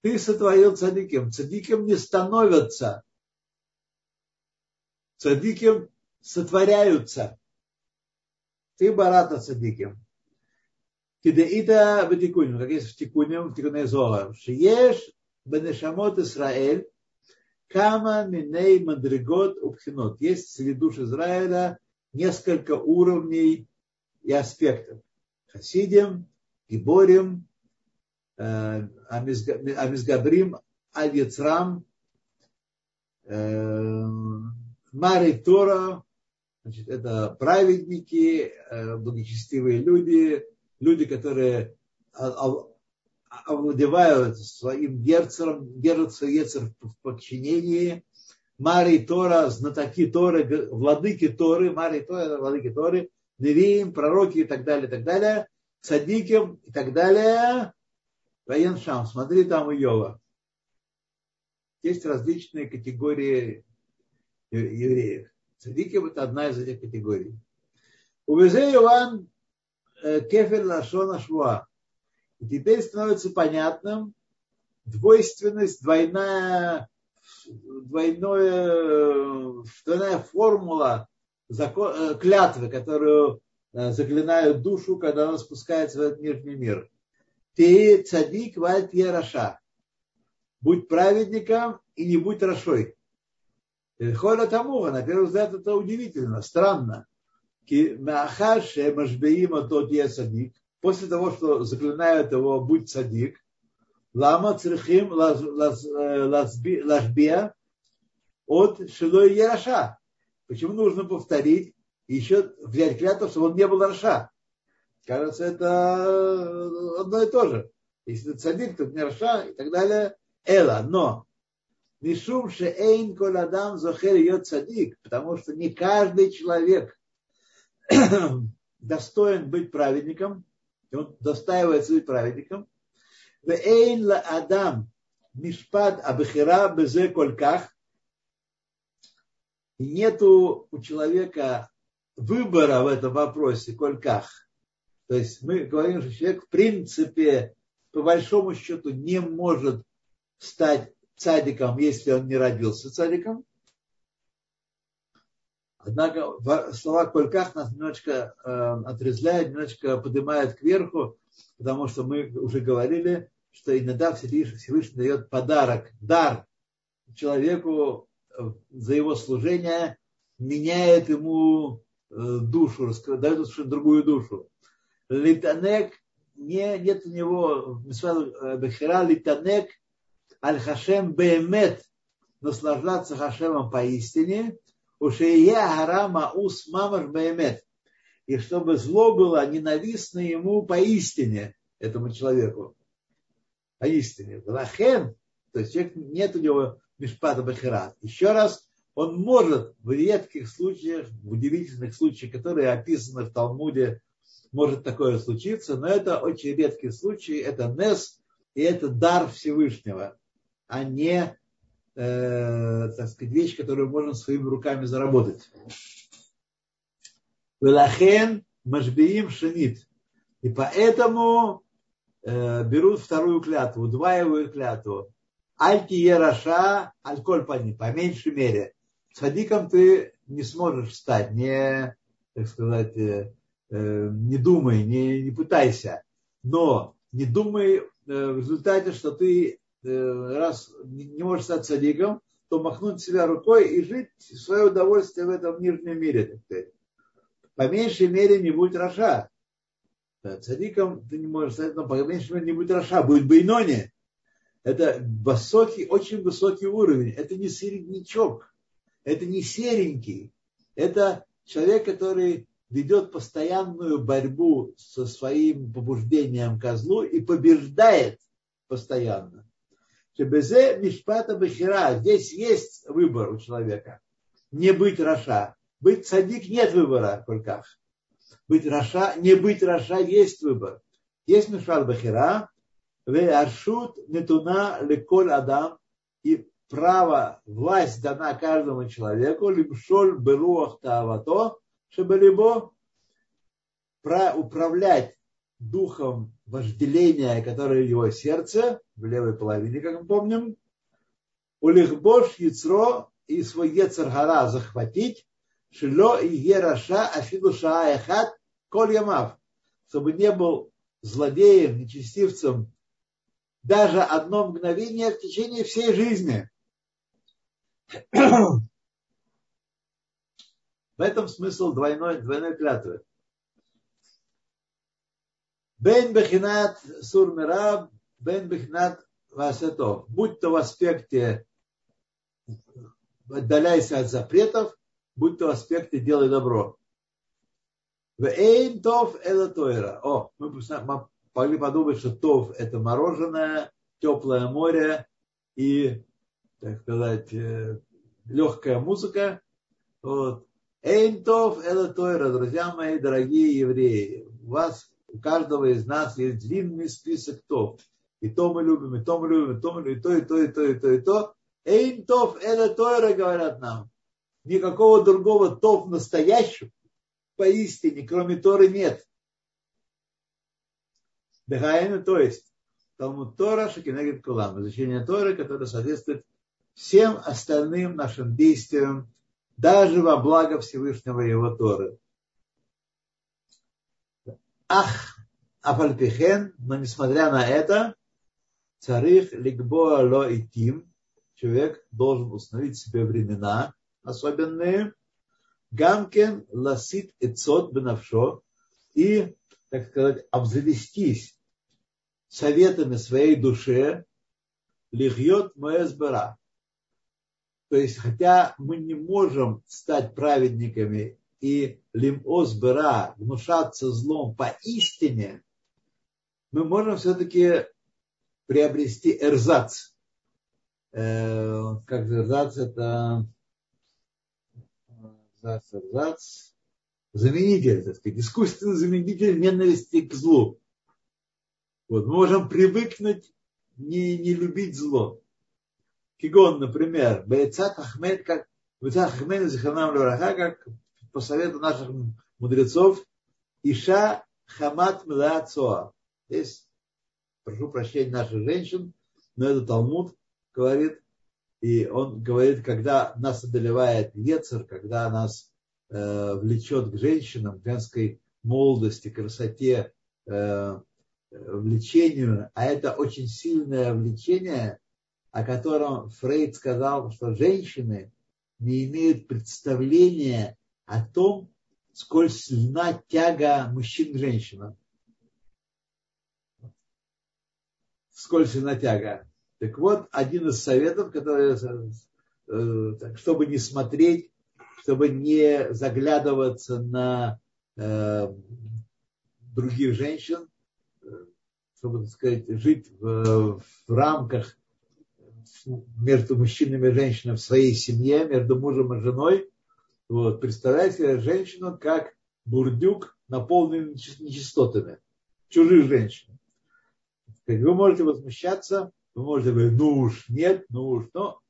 Ты сотворил цадиким. Цадиким не становятся. Цадиким сотворяются. Ты барата цадиким. Кидеита бетикуним, как есть в тикуним, в тикуне зола. Шиеш бенешамот Исраэль, кама миней мадригот упхинот. Есть среди душ Израиля несколько уровней и аспектов. Хасидим, Гиборим, Амизгабрим, Аль-Яцрам, Мари Тора, значит, это праведники, благочестивые люди, люди, которые овладевают своим герцером, ецер в подчинении. Марий Тора, знатоки Торы, владыки Торы, Марий Тора, владыки Торы, Невиим, пророки и так далее, и так далее, Садиким и так далее. Воен Шам, смотри там Иова. Есть различные категории евреев. Цадиким это одна из этих категорий. Увезе Иван Э, кефель лашона швуа. И теперь становится понятным двойственность, двойная, двойное, двойная формула закон, э, клятвы, которую э, заклинают душу, когда она спускается в этот мирный мир. Ты цадик вальт раша. Будь праведником и не будь рашой. Холя Тамуха, на первый взгляд, это удивительно, странно. после того, что заклинают его будь садик, лама црихим лашбия от шилой яраша. Почему нужно повторить еще взять клятву, чтобы он не был раша? Кажется, это одно и то же. Если ты садик, то не раша и так далее. Эла, но Мишум шеэйн коладам зохер йод садик, потому что не каждый человек достоин быть праведником, и он достаивается быть праведником. Ла адам мишпат абхира безе кольках. И нету у человека выбора в этом вопросе кольках. То есть мы говорим, что человек в принципе по большому счету не может стать цадиком, если он не родился цадиком. Однако слова «кольках» нас немножечко э, отрезляют, немножечко поднимают кверху, потому что мы уже говорили, что иногда Всевышний дает подарок, дар человеку э, за его служение, меняет ему душу, дает совершенно другую душу. Литанек, не, нет у него Бехира Литанек Аль-Хашем Беемет, наслаждаться Хашемом поистине, Ушея Харама Ус Мамаш Беемет, и чтобы зло было ненавистно ему поистине, этому человеку. Поистине. Лахен, то есть человек, нет у него Мишпата Бахира. Еще раз, он может в редких случаях, в удивительных случаях, которые описаны в Талмуде, может такое случиться, но это очень редкий случай, это Нес, и это дар Всевышнего, а не, э, так сказать, вещь, которую можно своими руками заработать. Велахен Машбиим Шанит. И поэтому э, берут вторую клятву, удваивают клятву. Альки Ераша, альколь пани, по меньшей мере. Садиком ты не сможешь стать, не, так сказать, э, э, не думай, не, не пытайся. Но не думай э, в результате, что ты раз не, можешь стать цадиком, то махнуть себя рукой и жить свое удовольствие в этом нижнем мире. По меньшей мере не будь רשע. Цадиком ты не можешь стать, но по меньшей мере не будь רשע, будет בינוני. Это высокий, очень высокий уровень. Это не середнячок. Это не серенький. Это человек, который ведет постоянную борьбу со своим побуждением к злу и побеждает постоянно. שבזה משפט הבחירה. Здесь есть выбор у человека. Не быть רשע. Быть цадик нет выбора в руках. Быть רשע, не быть רשע есть выбор. Есть משפט הבחירה, והרשות נתונה לכל אדם. И право, власть дана каждому человеку, лимшоль беруах таавато, чтобы либо управлять духом вожделения, которое в его сердце, в левой половине, как мы помним, улихбош яцро и свой ецаргара захватить, шило и ераша афиду шаахат коль ямав, чтобы не был злодеем, нечестивцем даже одно мгновение в течение всей жизни. В этом смысл двойной, двойной клятвы. Бен бехинат сур мираб, бен бехинат васетов. Будь то в аспекте отдаляйся от запретов, будь то в аспекте делай добро. В эйн тов это тойра. О, мы могли подумать, что тов это мороженое, теплое море и, так сказать, э, легкая музыка. Вот. Эйнтов это Тойра, друзья мои, дорогие евреи. У вас, у каждого из нас есть длинный список тов. И то мы любим, и то мы любим, и то мы любим, и то, и то, и то, и то, и то. Эйнтов это Тойра, говорят нам. Никакого другого тов настоящего поистине, кроме Торы, нет. Дыхаина, то есть Талмуд Тора, Шакинегит Кулам, изучение Торы, которое соответствует всем остальным нашим действиям, даже во благо Всевышнего Его Торы. Ах, Афальпихен, но несмотря на это, царих лигбоа ло и тим, человек должен установить себе времена особенные, гамкен ласит и цот бенавшо, и, так сказать, обзавестись советами своей душе, лихьет моэсбера. То есть, хотя мы не можем стать праведниками и лимос бера, внушаться злом поистине, мы можем все-таки приобрести эрзац. Э, как эрзац это эрзац, эрзац, заменитель, так сказать, искусственный заменитель ненависти к злу. Вот, мы можем привыкнуть не, не любить зло. Кигон, например, Бейцат Ахмед, как Бейцат Ахмед как по совету наших мудрецов, Иша Хамат Милацоа. Здесь, прошу прощения наших женщин, но это Талмуд говорит, и он говорит, когда нас одолевает Ецер, когда нас э, влечет к женщинам, к женской молодости, красоте, э, влечению, а это очень сильное влечение, о котором Фрейд сказал, что женщины не имеют представления о том, сколь сильна тяга мужчин к женщинам. Сколь сильна тяга. Так вот, один из советов, который, э, чтобы не смотреть, чтобы не заглядываться на э, других женщин, чтобы, так сказать, жить в, в рамках между мужчинами и женщинами в своей семье, между мужем и женой. Вот, представляете женщину как бурдюк, наполненный нечистотами. Чужих женщин. Вы можете возмущаться, вы можете говорить, ну уж нет, ну уж, но,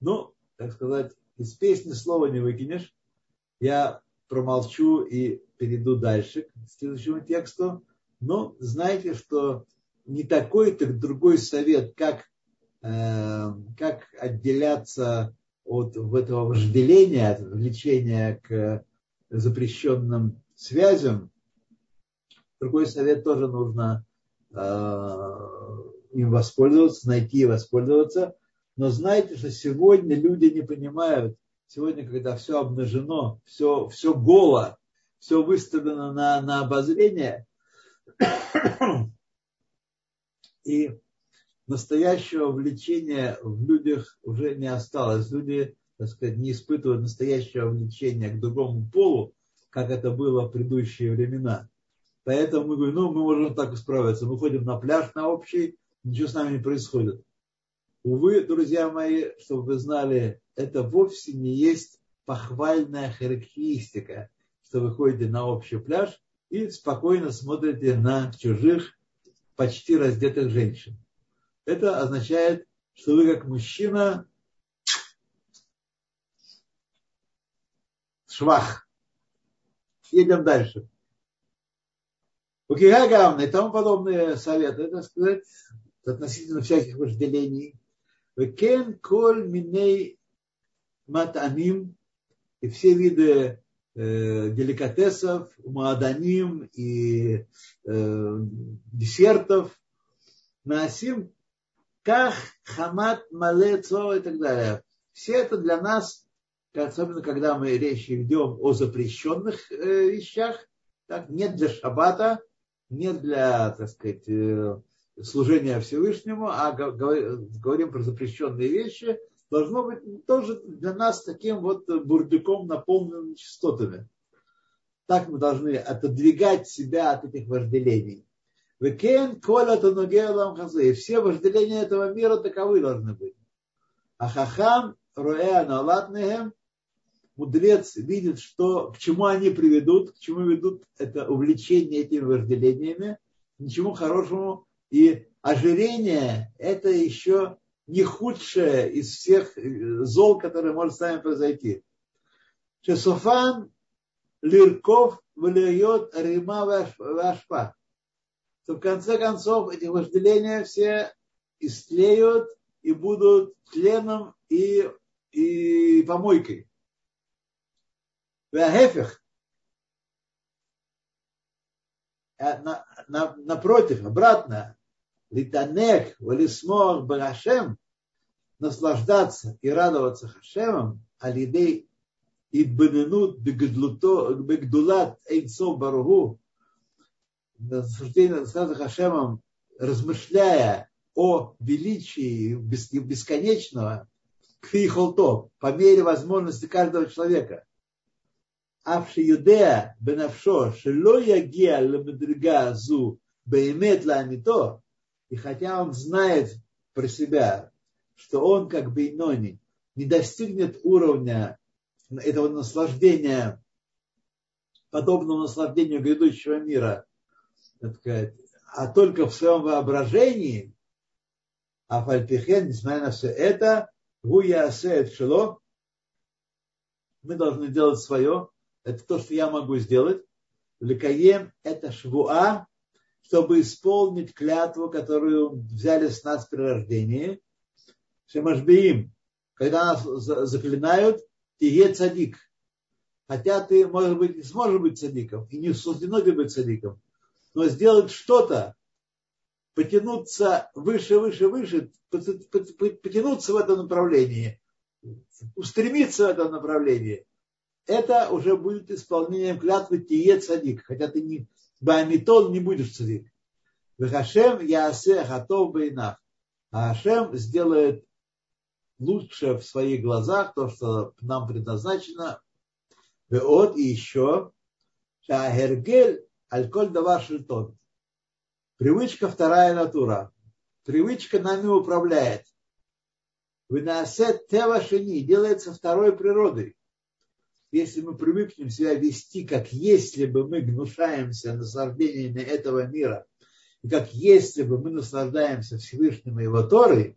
ну, так сказать, из песни слова не выкинешь. Я промолчу и перейду дальше к следующему тексту. Но знаете, что не такой, так другой совет, как, э, как отделяться от этого вожделения, от влечения к запрещенным связям. Другой совет тоже нужно э, им воспользоваться, найти и воспользоваться. Но знайте, что сегодня люди не понимают, сегодня, когда все обнажено, все, все голо, все выставлено на, на обозрение, и настоящего влечения в людях уже не осталось. Люди, так сказать, не испытывают настоящего влечения к другому полу, как это было в предыдущие времена. Поэтому мы говорим, ну, мы можем так справиться. Мы ходим на пляж на общий, ничего с нами не происходит. Увы, друзья мои, чтобы вы знали, это вовсе не есть похвальная характеристика, что вы ходите на общий пляж и спокойно смотрите на чужих почти раздетых женщин. Это означает, что вы как мужчина швах. Едем дальше. У Кигагавна и тому подобные советы, это сказать, относительно всяких вожделений. Кен коль миней матаним и все виды э, деликатесов, мааданим и э, десертов, насим ках, хамат, малецо и так далее. Все это для нас, особенно когда мы речь ведем о запрещенных э, вещах, так, нет для шаббата, нет для, так сказать, э, служения Всевышнему, а говорим про запрещенные вещи, должно быть тоже для нас таким вот бурдюком, наполненным частотами. Так мы должны отодвигать себя от этих вожделений. Векен коля танугелам хазы. Все вожделения этого мира таковы должны быть. А хахам роя налатнехем мудрец видит, что, к чему они приведут, к чему ведут это увлечение этими вожделениями, ничему хорошему. И ожирение – это еще не худшее из всех э, зол, которые может с нами произойти. Шесофан лирков влияет рима вашпа. То в конце концов эти вожделения все истлеют и будут тленом и, и помойкой. Вахефих. Напротив, обратно, литанех, валисмор, барашем, наслаждаться и радоваться Хашемом, алидей и бененут бегдулат эйнцов баругу, наслаждение Хашемом, размышляя о величии бесконечного, кфихолто, по мере возможности каждого человека. Авши юдея бенавшо, шело ягия лемедрига зу беймет ламито, и хотя он знает про себя, что он как Бейнони не достигнет уровня этого наслаждения, подобного наслаждению грядущего мира, так сказать, а только в своем воображении, а фальпихен, несмотря на все это, гуясеет шело, мы должны делать свое, это то, что я могу сделать. Лекаем это швуа, чтобы исполнить клятву, которую взяли с нас при рождении. Шемашбиим, когда нас заклинают, тие цадик. Хотя ты, может быть, не сможешь быть цадиком, и не суждено тебе быть цадиком, но сделать что-то, потянуться выше, выше, выше, потянуться в этом направлении, устремиться в этом направлении, это уже будет исполнением клятвы тие цадик, хотя ты не бамитон не будешь цадик. Вехашем ясе хатов бейнах. А Ашем сделает лучше в своих глазах то, что нам предназначено. Вот и еще. Шахергель альколь давар шельтон. Привычка вторая натура. Привычка нами управляет. Выносет тева шини, делается второй природой. Если мы привыкнем себя вести, как если бы мы гнушаемся наслаждениями этого мира, и как если бы мы наслаждаемся Всевышним и его Торой,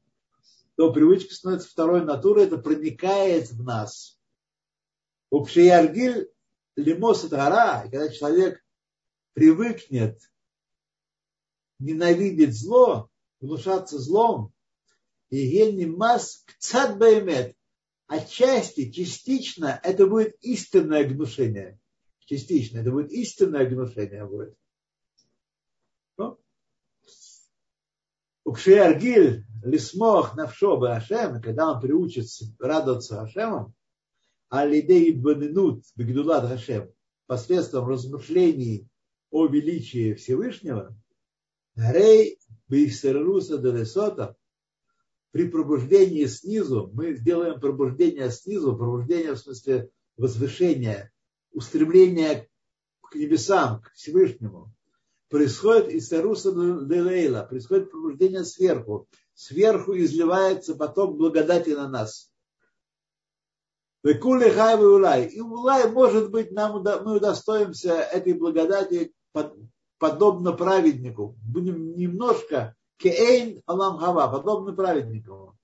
то привычка становится второй натурой, это проникает в нас. У Пшияргиль лимос гора, когда человек привыкнет ненавидеть зло, внушаться злом, и гени мас кцат баймет, отчасти, частично это будет истинное гнушение. Частично это будет истинное гнушение будет. Ну? Укшиаргиль лисмох навшо Ашем, когда он приучится радоваться Ашемом, а лидей банинут бигдулат Ашем, посредством размышлений о величии Всевышнего, Рей Бейсеруса Делесота, при пробуждении снизу, мы сделаем пробуждение снизу, пробуждение в смысле возвышения, устремление к небесам, к Всевышнему. Происходит из Саруса Делейла, происходит пробуждение сверху. Сверху изливается поток благодати на нас. Векули хай улай. И улай, может быть, нам, мы удостоимся этой благодати подобно праведнику. Будем немножко кейн алам хава, подобно праведнику.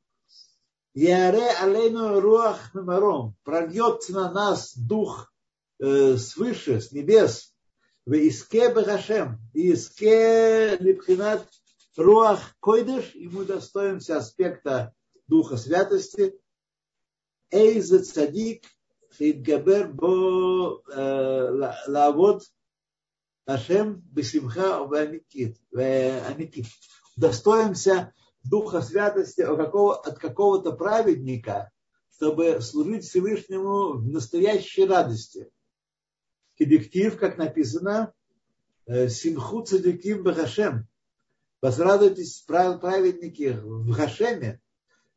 Яре алейну руах мемаром. Прольется на нас дух э, свыше, с небес. В иске бегашем. И иске липхинат руах койдыш. И мы достоимся аспекта духа святости. Эй за цадик фидгабер бо э, лавод Ашем Бесимха Вамитит. Достоимся Духа Святости от, какого, от какого-то праведника, чтобы служить Всевышнему в настоящей радости. Кедиктив, как написано, э, Симху Цадиким Бахашем. Возрадуйтесь праведники в Хашеме.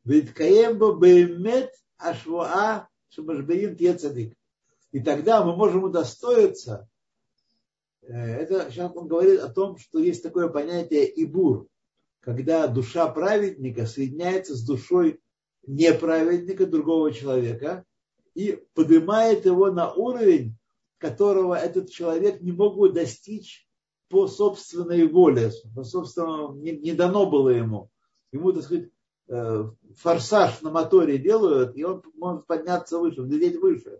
Ведь Каембо Беймет Ашвуа Шумашбеин Тецадик. И тогда мы можем удостоиться Э, это сейчас он говорит о том, что есть такое понятие ибур когда душа праведника соединяется с душой неправедника, другого человека, и поднимает его на уровень, которого этот человек не мог бы достичь по собственной воле, по собственному, не, не дано было ему. Ему, так сказать, э, форсаж на моторе делают, и он может подняться выше, взлететь выше.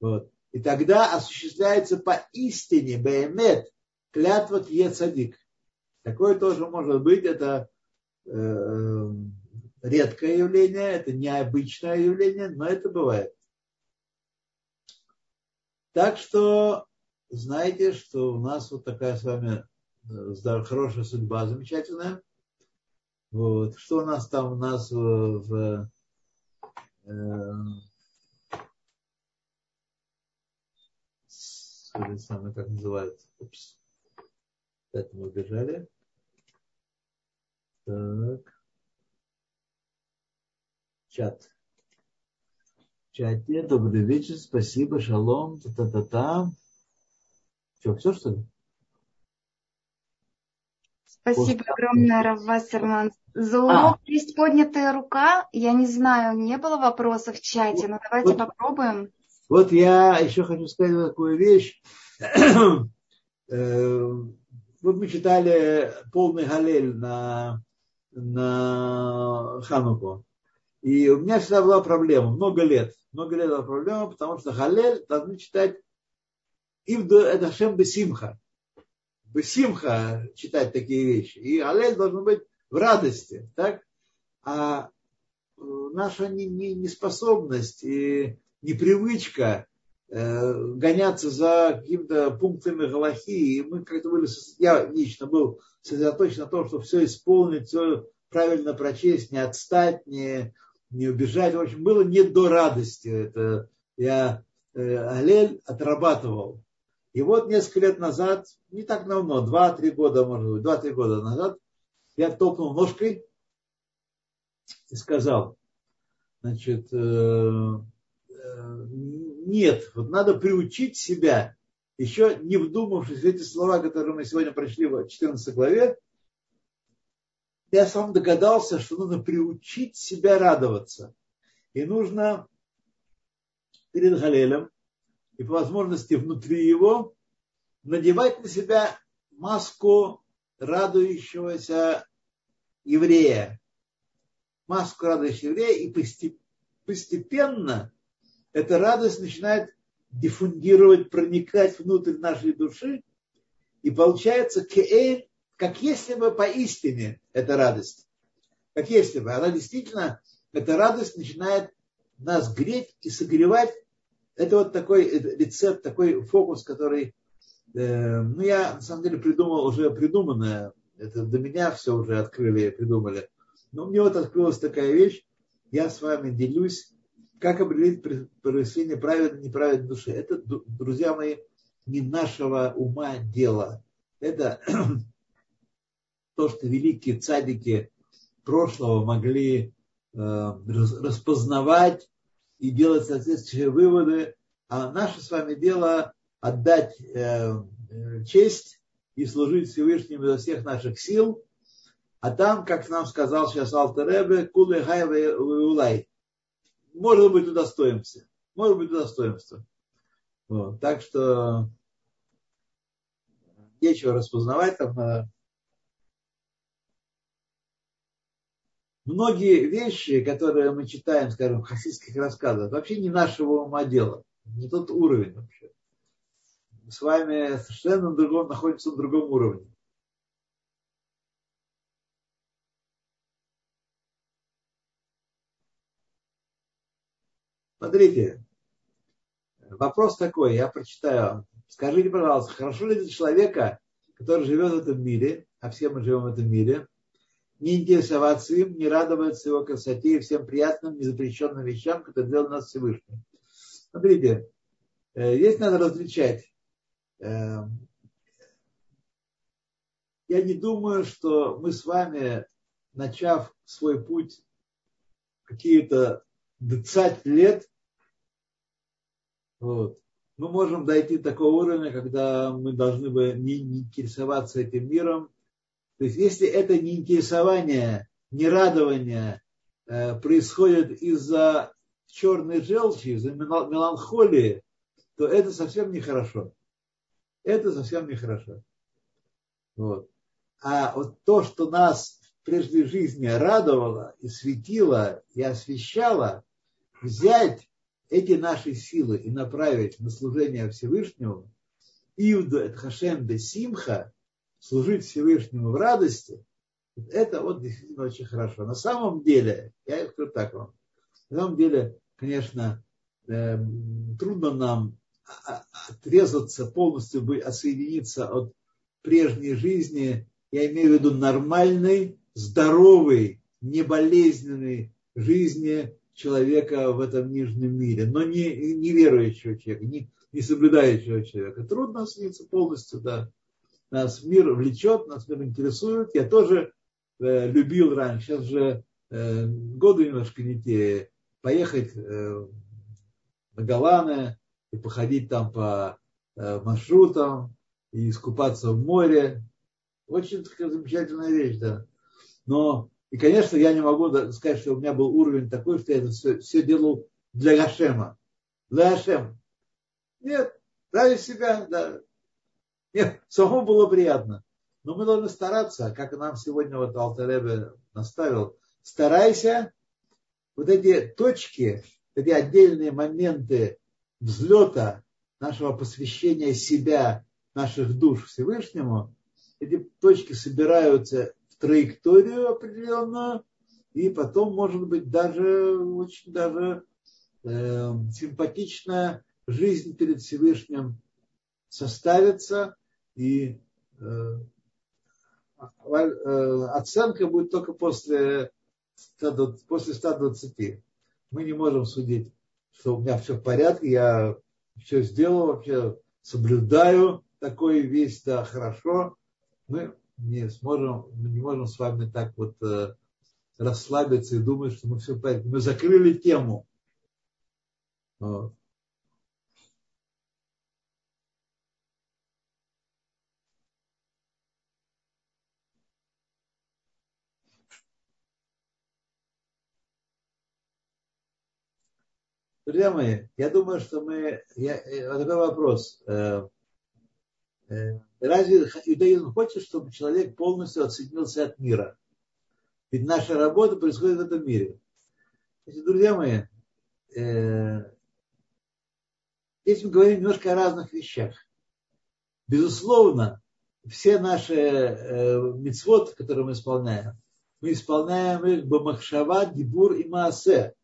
Вот. И тогда осуществляется поистине, беемет, клятва Тье-Цадик. Такое тоже может быть, это э, редкое явление, это необычное явление, но это бывает. Так что знаете, что у нас вот такая с вами э, хорошая судьба, замечательная. Вот. Что у нас там у нас в, в самое, как называется? Упс. Это мы убежали. Так. Чат. чате. Добрый вечер. Спасибо. Шалом. Та-та-та-та. Что, все что ли? Спасибо Пусть... огромное, Раввассерман. За урок а. есть поднятая рука. Я не знаю, не было вопросов в чате, но давайте вот, попробуем. Вот я еще хочу сказать такую вещь. Э, вот мы читали полный галель на на Хануку. И у меня всегда была проблема, много лет. Много лет была проблема, потому что Халель должны читать Ивду это Шем Бесимха. Бесимха читать такие вещи. И Халель должен быть в радости. Так? А э, наша неспособность и непривычка э, гоняться за какими-то пунктами Галахи. И мы как-то были, я лично был сосредоточен на том, чтобы все исполнить, все правильно прочесть, не отстать, не, не убежать. В общем, было не до радости. Это я Алель отрабатывал. И вот несколько лет назад, не так давно, два-три года, может быть, два-три года назад, я топнул ножкой и сказал, значит, нет, вот надо приучить себя, еще не вдумавшись в эти слова, которые мы сегодня прочли в 14 главе, я сам догадался, что нужно приучить себя радоваться. И нужно перед Галелем и по возможности внутри его надевать на себя маску радующегося еврея. Маску радующего еврея и постепенно эта радость начинает диффундировать, проникать внутрь нашей души, и получается как если бы поистине эта радость, как если бы, она действительно, эта радость начинает нас греть и согревать. Это вот такой рецепт, такой фокус, который, э, ну я на самом деле придумал уже придуманное, это до меня все уже открыли придумали. Но мне вот открылась такая вещь, я с вами делюсь как определить происхождение праведной и неправедной души? Это, друзья мои, не нашего ума дело. Это то, что великие цадики прошлого могли э, распознавать и делать соответствующие выводы. А наше с вами дело отдать э, э, честь и служить Всевышнему изо всех наших сил. А там, как нам сказал сейчас Алтеребе, кулы хайве улай может быть, удостоимся. Может быть, удостоимся. Вот. Так что нечего распознавать там. Э, многие вещи, которые мы читаем, скажем, в хасидских рассказах, вообще не нашего ума дела. Не тот уровень вообще. С вами совершенно на другом, находимся на другом уровне. Смотрите, вопрос такой, я прочитаю. Скажите, пожалуйста, хорошо ли для человека, который живет в этом мире, а все мы живем в этом мире, не интересоваться им, не радоваться его красоте и всем приятным, незапрещенным вещам, которые делал нас Всевышний. Смотрите, э, здесь надо различать. Э, я не думаю, что мы с вами, начав свой путь какие-то 20 лет, вот, мы можем дойти до такого уровня, когда мы должны бы не, интересоваться этим миром. То есть, если это не интересование, не радование э, происходит из-за черной желчи, из-за меланхолии, то это совсем нехорошо. Это совсем нехорошо. Вот. А вот то, что нас в прежней жизни радовало и светило и освещало, взять эти наши силы и направить на служение Всевышнему, Иуда это Хашем де Симха, служить Всевышнему в радости, это вот действительно очень хорошо. На самом деле, я скажу так вам, на самом деле, конечно, э, трудно нам отрезаться, полностью отсоединиться от прежней жизни, я имею в виду нормальной, здоровой, неболезненной жизни, человека в этом нижнем мире, но не, не верующего человека, не, не соблюдающего человека. Трудно сниться полностью, да. Нас мир влечет, нас мир интересует. Я тоже э, любил раньше, сейчас же э, годы немножко не те, поехать э, на Голланы и походить там по э, маршрутам и искупаться в море. Очень такая замечательная вещь, да. Но и, конечно, я не могу сказать, что у меня был уровень такой, что я это все, все делал для Гашема. Для Гашема. Нет, ради себя, да. Нет, самому было приятно. Но мы должны стараться, как нам сегодня вот Алтаребе наставил, старайся вот эти точки, эти отдельные моменты взлета нашего посвящения себя, наших душ Всевышнему, эти точки собираются траекторию определенную, и потом, может быть, даже очень даже э, симпатичная жизнь перед Всевышним составится, и э, э, оценка будет только после, после 120. Мы не можем судить, что у меня все в порядке, я все сделал, вообще соблюдаю такой весь, да, хорошо, мы не сможем, мы не можем с вами так вот э, расслабиться и думать, что мы все поняли. Мы закрыли тему. Друзья мои, я думаю, что мы... Я, э, такой вопрос. Э, разве иудаизм хочет, чтобы человек полностью отсоединился от мира? Ведь наша работа происходит в этом мире. Значит, друзья мои, здесь мы говорим немножко о разных вещах. Безусловно, все наши э, которые мы исполняем, мы исполняем их бамахшава, дибур и маасе.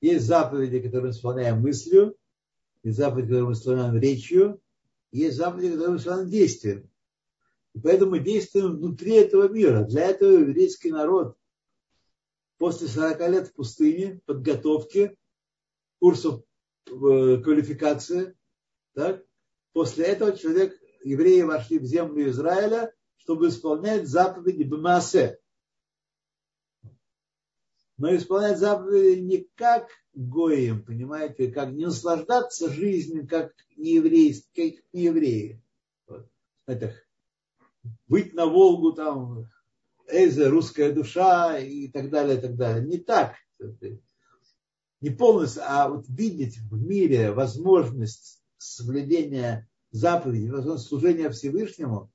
Есть заповеди, которые мы исполняем мыслью, есть заповеди, которые мы исполняем речью, есть заповеди, которые мы исполняем действием. И поэтому мы действуем внутри этого мира. Для этого еврейский народ после 40 лет в пустыне, подготовки, курсов э, квалификации, так, после этого человек, евреи вошли в землю Израиля, чтобы исполнять заповеди Бмаасе но исполнять заповеди не как гоем, понимаете, как не наслаждаться жизнью, как не евреи, как не евреи. Вот. Это быть на Волгу там, Эйзе, русская душа и так далее, и так далее. Не так. Не полностью, а вот видеть в мире возможность соблюдения заповедей, возможность служения Всевышнему,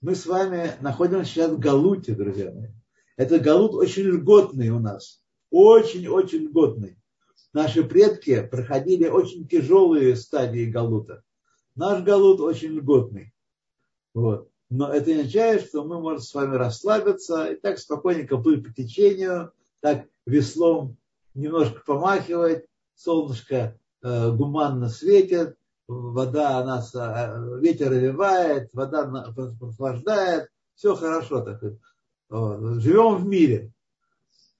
мы с вами находимся сейчас в Галуте, друзья мои. Это галут очень льготный у нас. Очень-очень льготный. Наши предки проходили очень тяжелые стадии галута. Наш галут очень льготный. Вот. Но это не означает, что мы можем с вами расслабиться и так спокойненько плыть по течению, так веслом немножко помахивать, солнышко э, гуманно светит, вода нас, э, ветер овивает, вода прохлаждает, все хорошо. Так. Живем в мире.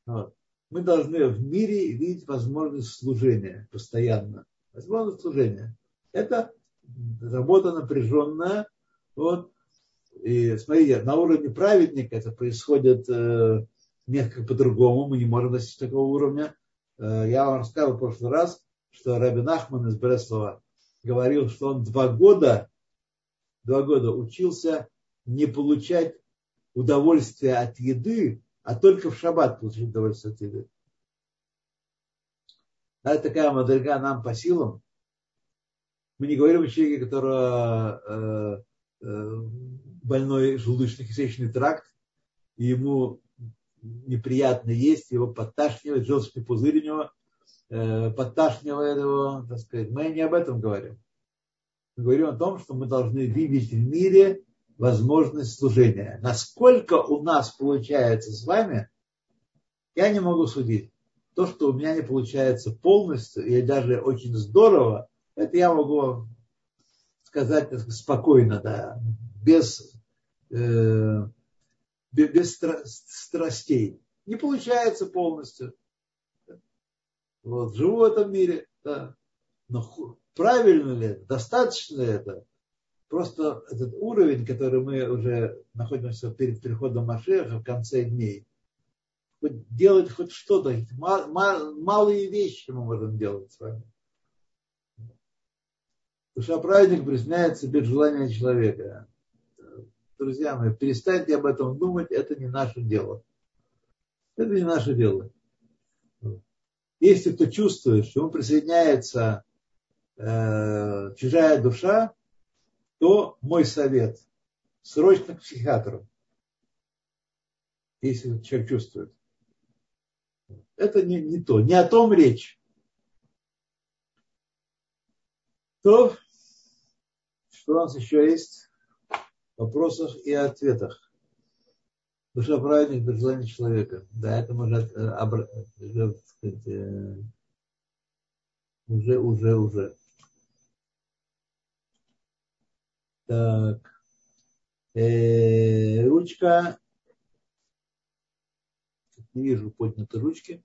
Мы должны в мире видеть возможность служения постоянно. Возможность служения. Это работа напряженная. Вот. И смотрите, на уровне праведника это происходит э, несколько по-другому. Мы не можем достичь такого уровня. Э, я вам рассказывал в прошлый раз, что Рабин Ахман из Бреслова говорил, что он два года, два года учился не получать удовольствие от еды, а только в шаббат получить удовольствие от еды. А это такая модельга нам по силам. Мы не говорим о человеке, которого э, э, больной желудочно-кишечный тракт, и ему неприятно есть, его подташнивает, желчный пузырь у него э, подташнивает его, так сказать. Мы не об этом говорим. Мы говорим о том, что мы должны видеть в мире возможность служения. Насколько у нас получается с вами, я не могу судить. То, что у меня не получается полностью, и даже очень здорово, это я могу сказать спокойно, да, без, э, без страстей. Не получается полностью. Вот, живу в этом мире, да. Но правильно ли это, достаточно ли это, Просто этот уровень, который мы уже находимся перед приходом Машеха в конце дней, делать хоть что-то, малые вещи мы можем делать с вами. Душа праздник признает себе желание человека. Друзья мои, перестаньте об этом думать, это не наше дело. Это не наше дело. Если кто чувствует, что ему присоединяется э, чужая душа, то мой совет – срочно к психиатру, если человек чувствует. Это не, не то, не о том речь. То, что у нас еще есть в вопросах и ответах. Душа праведник желания человека. Да, это может уже, э, уже, уже, уже. Так. Э, ручка. Не вижу поднятой ручки.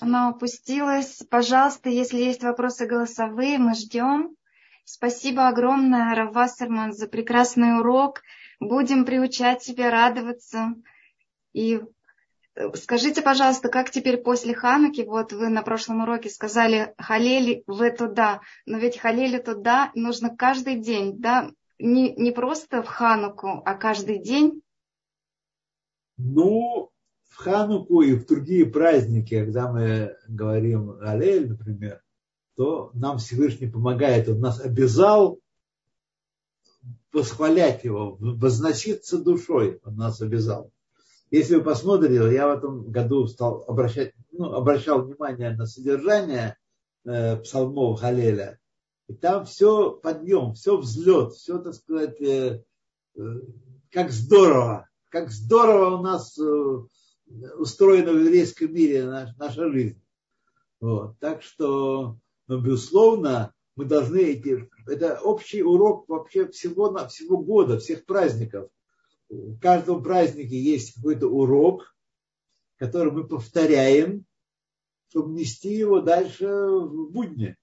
Она опустилась. Пожалуйста, если есть вопросы голосовые, мы ждем. Спасибо огромное, Равассерман, за прекрасный урок. Будем приучать себя радоваться. И скажите, пожалуйста, как теперь после Хануки, вот вы на прошлом уроке сказали Халели в туда, но ведь Халели туда нужно каждый день, да? Не, не просто в Хануку, а каждый день? Ну, в Хануку и в другие праздники, когда мы говорим Алель, например, то нам Всевышний помогает. Он нас обязал восхвалять его, возноситься душой. Он нас обязал. Если вы посмотрели, я в этом году стал обращать, ну, обращал внимание на содержание э, псалмов Халеля. И там все подъем, все взлет, все, так сказать, э, э, как здорово, как здорово у нас э, устроена в еврейском мире наш, наша жизнь. Вот. Так что, ну, безусловно, мы должны эти... Это общий урок вообще всего, на, всего года, всех праздников. В каждом празднике есть какой-то урок, который мы повторяем, чтобы нести его дальше в будни.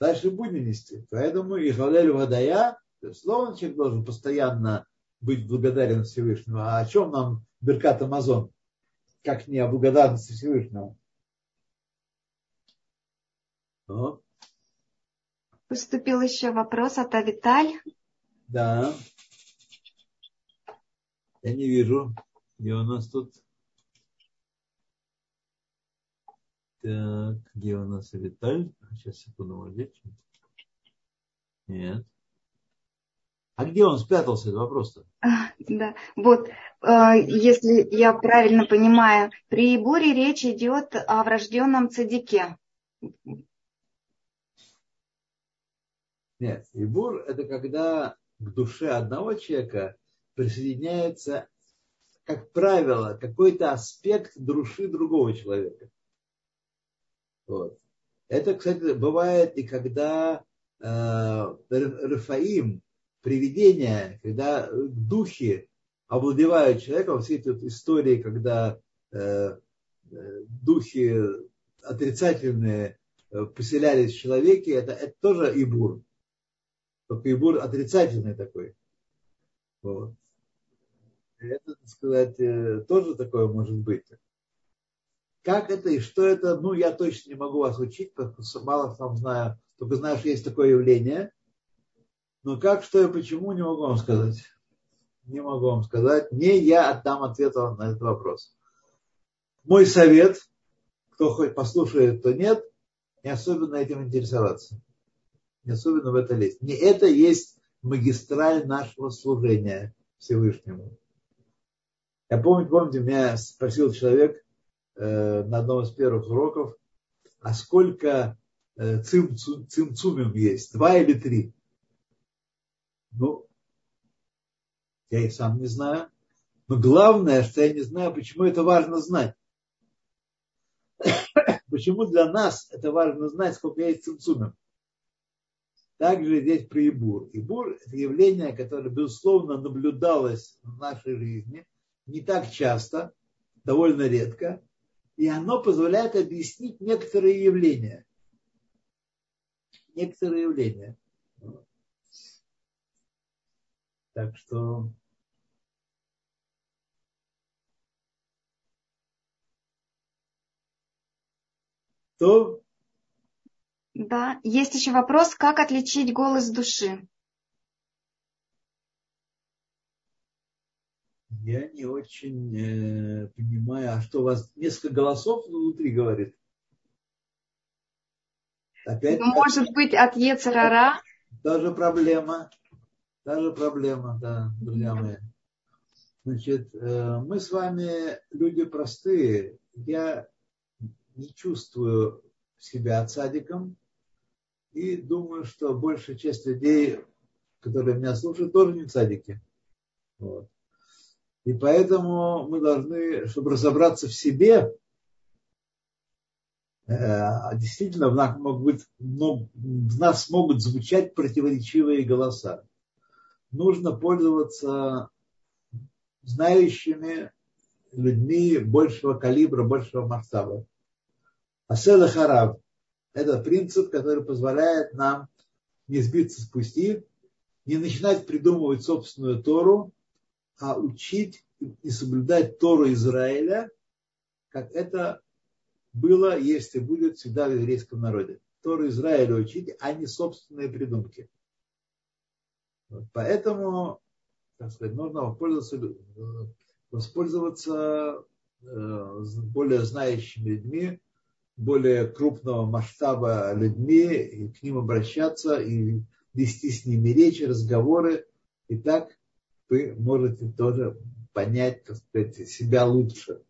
Дальше в будни нести. Поэтому и Халель Вадая, словно человек должен постоянно быть благодарен Всевышнему. А о чем нам Беркат Амазон, как не о благодарности Всевышнего. Вот. Поступил еще вопрос от Авиталь. Да. Я не вижу, где у нас тут. Так, где у нас Авиталь? Сейчас, секунду, может Нет. А где он спрятался, это вопрос-то? Да, вот, а, если я правильно понимаю, при буре речь идет о врожденном цадике. Нет, Ибур – это когда к душе одного человека присоединяется, как правило, какой-то аспект души другого человека. Вот. Это, кстати, бывает и когда э, Рафаим привидения, когда духи овладевают человеком, все эти вот истории, когда э, э, духи отрицательные э, поселялись в человеке, это, это тоже ибур. Только ибур отрицательный такой. Вот. Это, так сказать, э, тоже такое может быть. Как это и что это, ну, я точно не могу вас учить, потому что мало там знаю, только что есть такое явление. Но как, что и почему, не могу вам сказать. Не могу вам сказать. Не я отдам ответ на этот вопрос. Мой совет, кто хоть послушает, то нет, не особенно этим интересоваться. Не особенно в это лезть. Не это есть магистраль нашего служения Всевышнему. Я помню, помните, меня спросил человек э, на одном из первых уроков, а сколько э, цим, цим, цимцумим есть, два или три? Ну, я и сам не знаю. Но главное, что я не знаю, почему это важно знать. Почему для нас это важно знать, сколько есть цимцумов. Также здесь про Ибур. Ибур – это явление, которое, безусловно, наблюдалось в нашей жизни не так часто, довольно редко, и оно позволяет объяснить некоторые явления. Некоторые явления. Так что то да, есть еще вопрос, как отличить голос души? Я не очень э, понимаю, а что у вас несколько голосов внутри говорит? Опять Может быть, от Ецарара? Тоже проблема. Та же проблема, да, друзья мои. Значит, э, мы с вами люди простые. Я не чувствую себя цадиком и думаю, что большая часть людей, которые меня слушают, тоже не цадики. Вот. И поэтому мы должны, чтобы разобраться в себе, э, действительно в нас могут быть, в нас могут звучать противоречивые голоса нужно пользоваться знающими людьми большего калибра, большего масштаба. Асела Харав – это принцип, который позволяет нам не сбиться с пути, не начинать придумывать собственную Тору, а учить и соблюдать Тору Израиля, как это было, есть и будет всегда в еврейском народе. Тору Израиля учить, а не собственные придумки. Вот поэтому, так сказать, нужно воспользоваться, воспользоваться э, более знающими людьми, более крупного масштаба людьми, и к ним обращаться, и вести с ними речи, разговоры. И так вы можете тоже понять, так сказать, себя лучше.